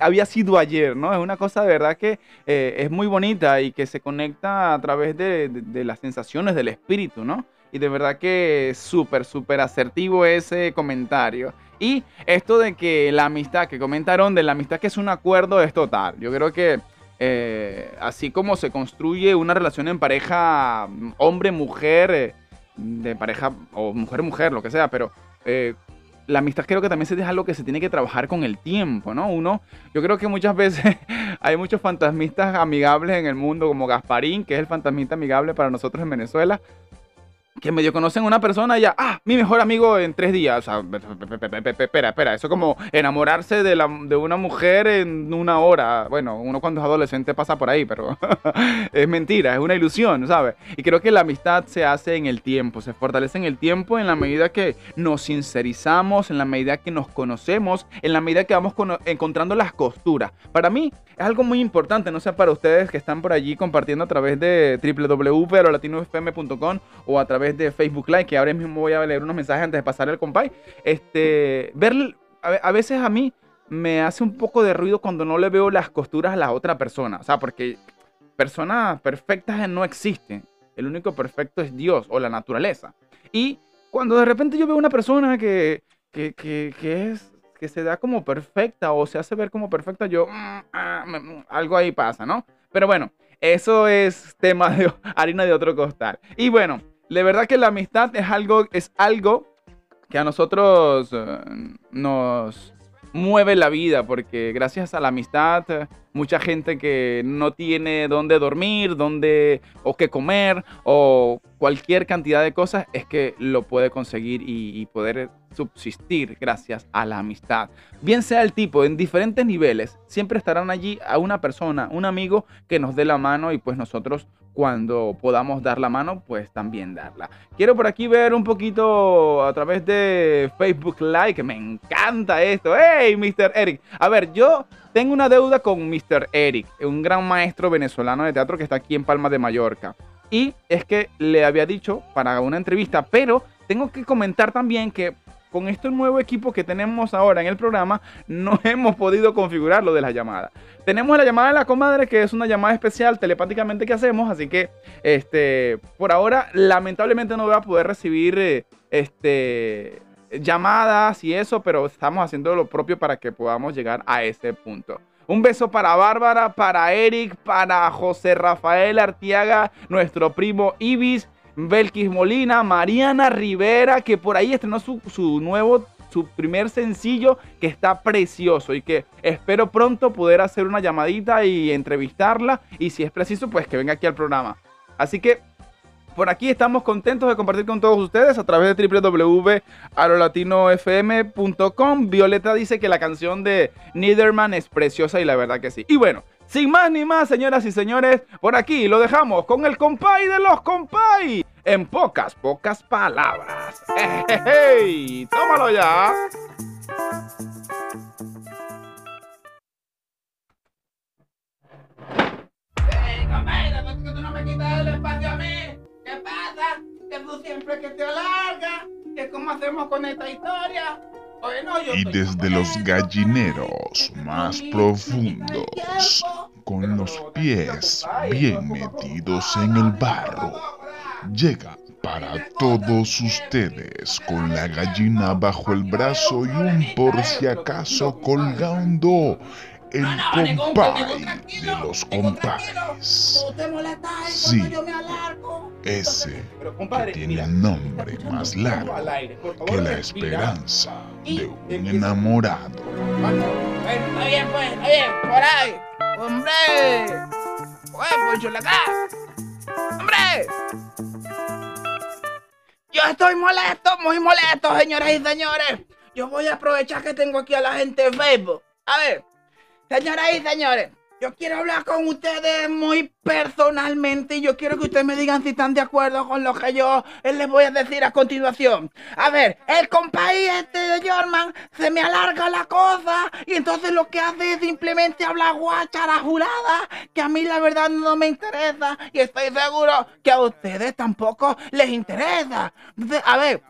había sido ayer, ¿no? Es una cosa de verdad que eh, es muy bonita y que se conecta a través de, de las sensaciones del espíritu, ¿no? Y de verdad que súper, súper asertivo ese comentario. Y esto de que la amistad que comentaron, de la amistad que es un acuerdo, es total. Yo creo que eh, así como se construye una relación en pareja hombre-mujer, eh, de pareja o mujer-mujer, lo que sea, pero eh, la amistad creo que también es algo que se tiene que trabajar con el tiempo, ¿no? Uno, yo creo que muchas veces hay muchos fantasmistas amigables en el mundo, como Gasparín, que es el fantasmista amigable para nosotros en Venezuela, que medio conocen una persona y ya, ah, mi mejor amigo en tres días. O sea, espera, espera, eso es como enamorarse de, la, de una mujer en una hora. Bueno, uno cuando es adolescente pasa por ahí, pero es mentira, es una ilusión, ¿sabes? Y creo que la amistad se hace en el tiempo, se fortalece en el tiempo en la medida que nos sincerizamos, en la medida que nos conocemos, en la medida que vamos encontrando las costuras. Para mí es algo muy importante, no sé para ustedes que están por allí compartiendo a través de www.latinofm.com o a través de Facebook Live, que ahora mismo voy a leer unos mensajes antes de pasar el compay. Este, ver, a, veces a mí me hace un poco de ruido cuando no le veo las costuras a la otra persona. O sea, porque personas perfectas no existen. El único perfecto es Dios o la naturaleza. Y cuando de repente yo veo una persona que, que, que, es que se da como perfecta o se hace ver como perfecta, yo mm, ah, algo ahí pasa, ¿no? Pero bueno, eso es tema de harina de otro costal. Y bueno, de verdad que la amistad es algo, es algo que a nosotros eh, nos mueve la vida, porque gracias a la amistad, mucha gente que no tiene dónde dormir, dónde o qué comer, o cualquier cantidad de cosas, es que lo puede conseguir y, y poder subsistir gracias a la amistad. Bien sea el tipo, en diferentes niveles, siempre estarán allí a una persona, un amigo que nos dé la mano y pues nosotros cuando podamos dar la mano, pues también darla. Quiero por aquí ver un poquito a través de Facebook Live, me encanta esto. ¡Hey, Mr. Eric! A ver, yo tengo una deuda con Mr. Eric, un gran maestro venezolano de teatro que está aquí en Palma de Mallorca. Y es que le había dicho para una entrevista, pero tengo que comentar también que con este nuevo equipo que tenemos ahora en el programa, no hemos podido configurar lo de la llamada. Tenemos la llamada de la comadre, que es una llamada especial telepáticamente que hacemos, así que este, por ahora lamentablemente no voy a poder recibir eh, este, llamadas y eso, pero estamos haciendo lo propio para que podamos llegar a ese punto. Un beso para Bárbara, para Eric, para José Rafael Artiaga, nuestro primo Ibis, Belkis Molina, Mariana Rivera, que por ahí estrenó su, nuevo, su primer sencillo, que está precioso y que espero pronto poder hacer una llamadita y entrevistarla. Y si es preciso, pues que venga aquí al programa. Así que por aquí estamos contentos de compartir con todos ustedes a través de www.arolatinofm.com. Violeta dice que la canción de Niederman es preciosa y la verdad que sí. Y bueno, sin más ni más, señoras y señores, por aquí lo dejamos con el compay de los compay. En pocas, pocas palabras. ¡Hey, tómalo ya! ¡Hey, compay! ¿Por qué tú no me quitas el espacio a mí? ¿Qué pasa? Que tú siempre que te alargas. ¿Qué cómo hacemos con esta historia. Y desde los gallineros más profundos, con los pies bien metidos en el barro, llega para todos ustedes con la gallina bajo el brazo y un por si acaso colgando el No, no, compay de los ahí Sí. cuando yo me alargo. Ese que tiene nombre más largo que la esperanza de un enamorado. Bueno, está bien, pues, está bien, por ahí. ¡Hombre! ¡Pues, ¡Hombre! Yo estoy molesto, muy molesto, señoras y señores. Yo voy a aprovechar que tengo aquí a la gente de Facebook. A ver, señoras y señores, yo quiero hablar con ustedes muy personalmente y yo quiero que ustedes me digan si están de acuerdo con lo que yo les voy a decir a continuación. A ver, el compaí este de Jorman se me alarga la cosa y entonces lo que hace es simplemente hablar guachara jurada que a mí la verdad no me interesa y estoy seguro que a ustedes tampoco les interesa. Entonces, a ver,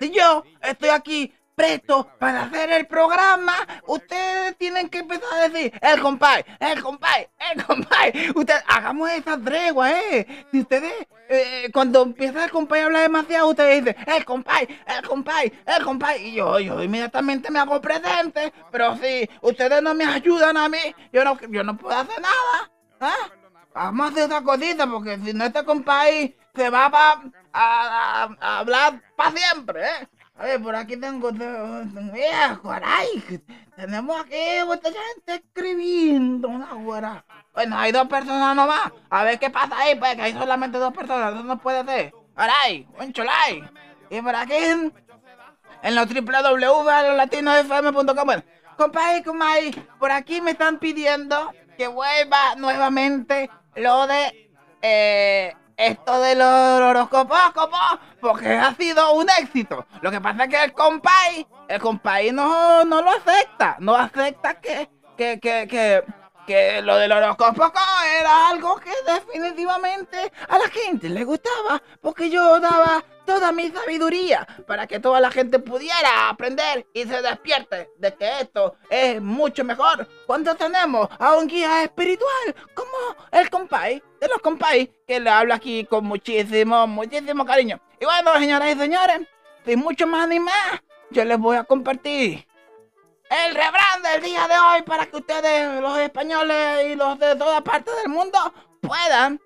si yo estoy aquí presto para hacer el programa, ustedes tienen que empezar a decir, el compay, el compay, el compay. Ustedes, hagamos esa tregua, ¿eh? Si ustedes, eh, cuando empieza el compay a hablar demasiado, ustedes dicen, el compay, el compay, el compay. Y yo, yo inmediatamente me hago presente, pero si ustedes no me ayudan a mí, yo no, yo no puedo hacer nada. ¿Ah? Vamos a hacer otra cosita, porque si no este compay se va a, a- a hablar para siempre, ¿eh? A ver, por aquí tengo... Mira, caray, tenemos aquí mucha gente escribiendo una güera. Bueno, hay dos personas nomás. A ver qué pasa ahí, pues, que hay solamente dos personas. Eso no puede ser. Caray, un cholay. Y por aquí, en los www.latinofm.com. Bueno, Compay, compay, por aquí me están pidiendo que vuelva nuevamente lo de eh, esto de los horóscopos, porque ha sido un éxito. Lo que pasa es que el compay, el compay no, no lo acepta, no acepta que, que, que, que, que lo del horóscopo era algo que definitivamente a la gente le gustaba, porque yo daba toda mi sabiduría para que toda la gente pudiera aprender y se despierte de que esto es mucho mejor cuando tenemos a un guía espiritual como el compay de los compay que le habla aquí con muchísimo, muchísimo cariño. Y bueno, señoras y señores, sin mucho más ni más, yo les voy a compartir el refrán del día de hoy para que ustedes, los españoles y los de toda parte del mundo, puedan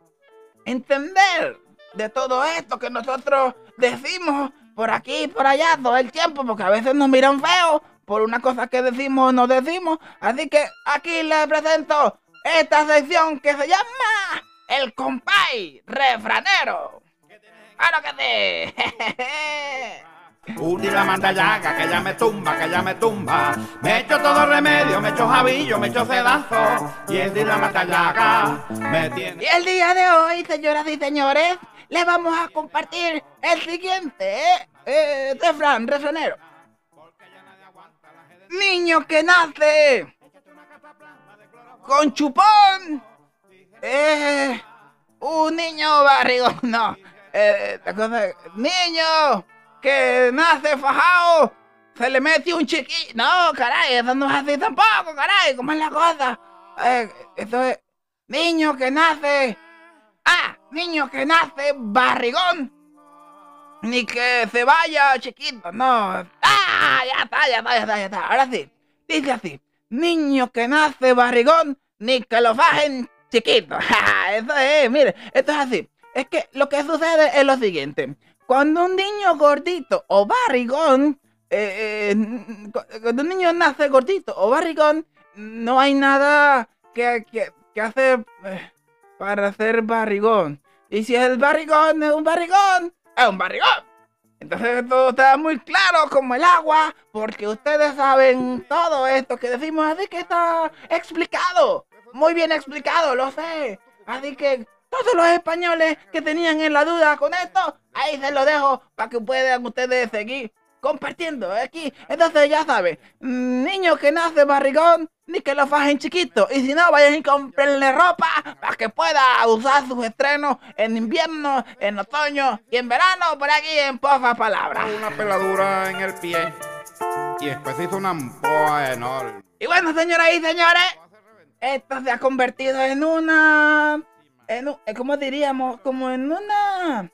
entender de todo esto que nosotros decimos por aquí y por allá todo el tiempo, porque a veces nos miran feo por una cosa que decimos o no decimos. Así que aquí les presento esta sección que se llama El Compay Refranero. ¡Claro que sí! Udi la manda llaga, que ya me tumba, que ya me tumba. Me echo todo remedio, me echo jabillo, me echo sedazo. Y el de la manda llaga me tiene. Y el día de hoy, señoras y señores, les vamos a compartir el siguiente eh, eh, refrán, refranero. Niño que nace con chupón. Eh, un niño barrigón, no. Eh, niño que nace fajado, se le mete un chiquillo. No, caray, eso no es así tampoco, caray, ¿cómo es la cosa? Eh, eso es, niño que nace. Ah, niño que nace barrigón. Ni que se vaya chiquito, no. Ah, ya está, ya está, ya está, ya está. Ahora sí, dice así. Niño que nace barrigón, ni que lo fajen chiquito. Eso es, mire, esto es así. Es que lo que sucede es lo siguiente. Cuando un niño gordito o barrigón, eh, eh, cuando un niño nace gordito o barrigón, no hay nada que, que, que hacer eh, para ser barrigón. Y si el barrigón es un barrigón, es un barrigón. Entonces todo está muy claro como el agua, porque ustedes saben todo esto que decimos, así que está explicado, muy bien explicado, lo sé. Así que todos los españoles que tenían en la duda con esto, ahí se lo dejo para que puedan ustedes seguir compartiendo aquí. Entonces ya sabes, niño que nace barrigón, ni que lo fajen chiquito. Y si no, vayan y comprenle ropa para que pueda usar sus estrenos en invierno, en otoño y en verano por aquí en Pofa Palabras. Una peladura en el pie. Y después hizo una ampoa enorme. Y bueno, señoras y señores, esto se ha convertido en una... En un- eh, ¿Cómo diríamos? Como en una...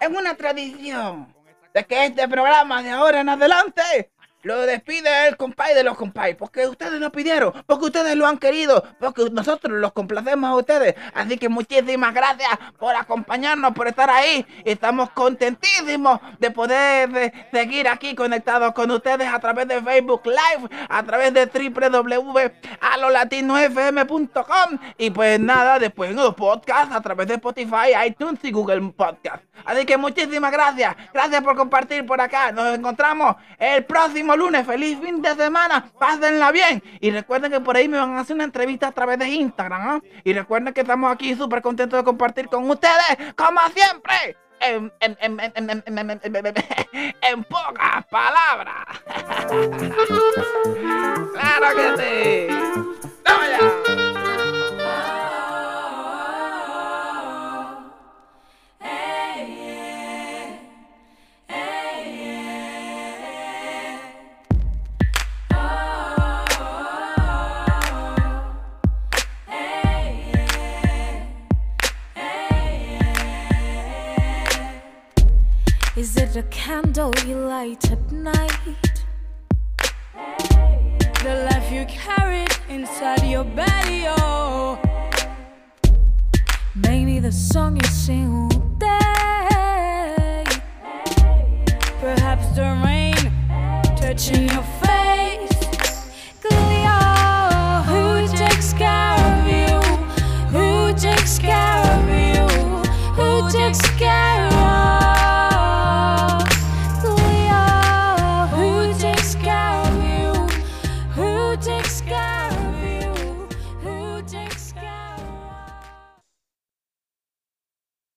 En una tradición. De que este programa de ahora en adelante lo despide el compay de los compay. Porque ustedes lo pidieron. Porque ustedes lo han querido. Porque nosotros los complacemos a ustedes. Así que muchísimas gracias por acompañarnos, por estar ahí. Estamos contentísimos de poder de seguir aquí conectados con ustedes a través de Facebook Live, a través de www.alolatinofm.com y pues nada, después en los podcasts a través de Spotify, iTunes y Google Podcast. Así que muchísimas gracias. Gracias por compartir por acá. Nos encontramos el próximo próximo lunes. Feliz fin de semana. Pásenla bien. Y recuerden que por ahí me van a hacer una entrevista a través de Instagram. ¿eh? Y recuerden que estamos aquí súper contentos de compartir con ustedes, como siempre. En, en, en, en pocas palabras. ¡Claro que sí! ¡Vamos! Is it a candle you light at night? The life you carried inside your belly, oh. Maybe the song you sing all day. Perhaps the rain touching your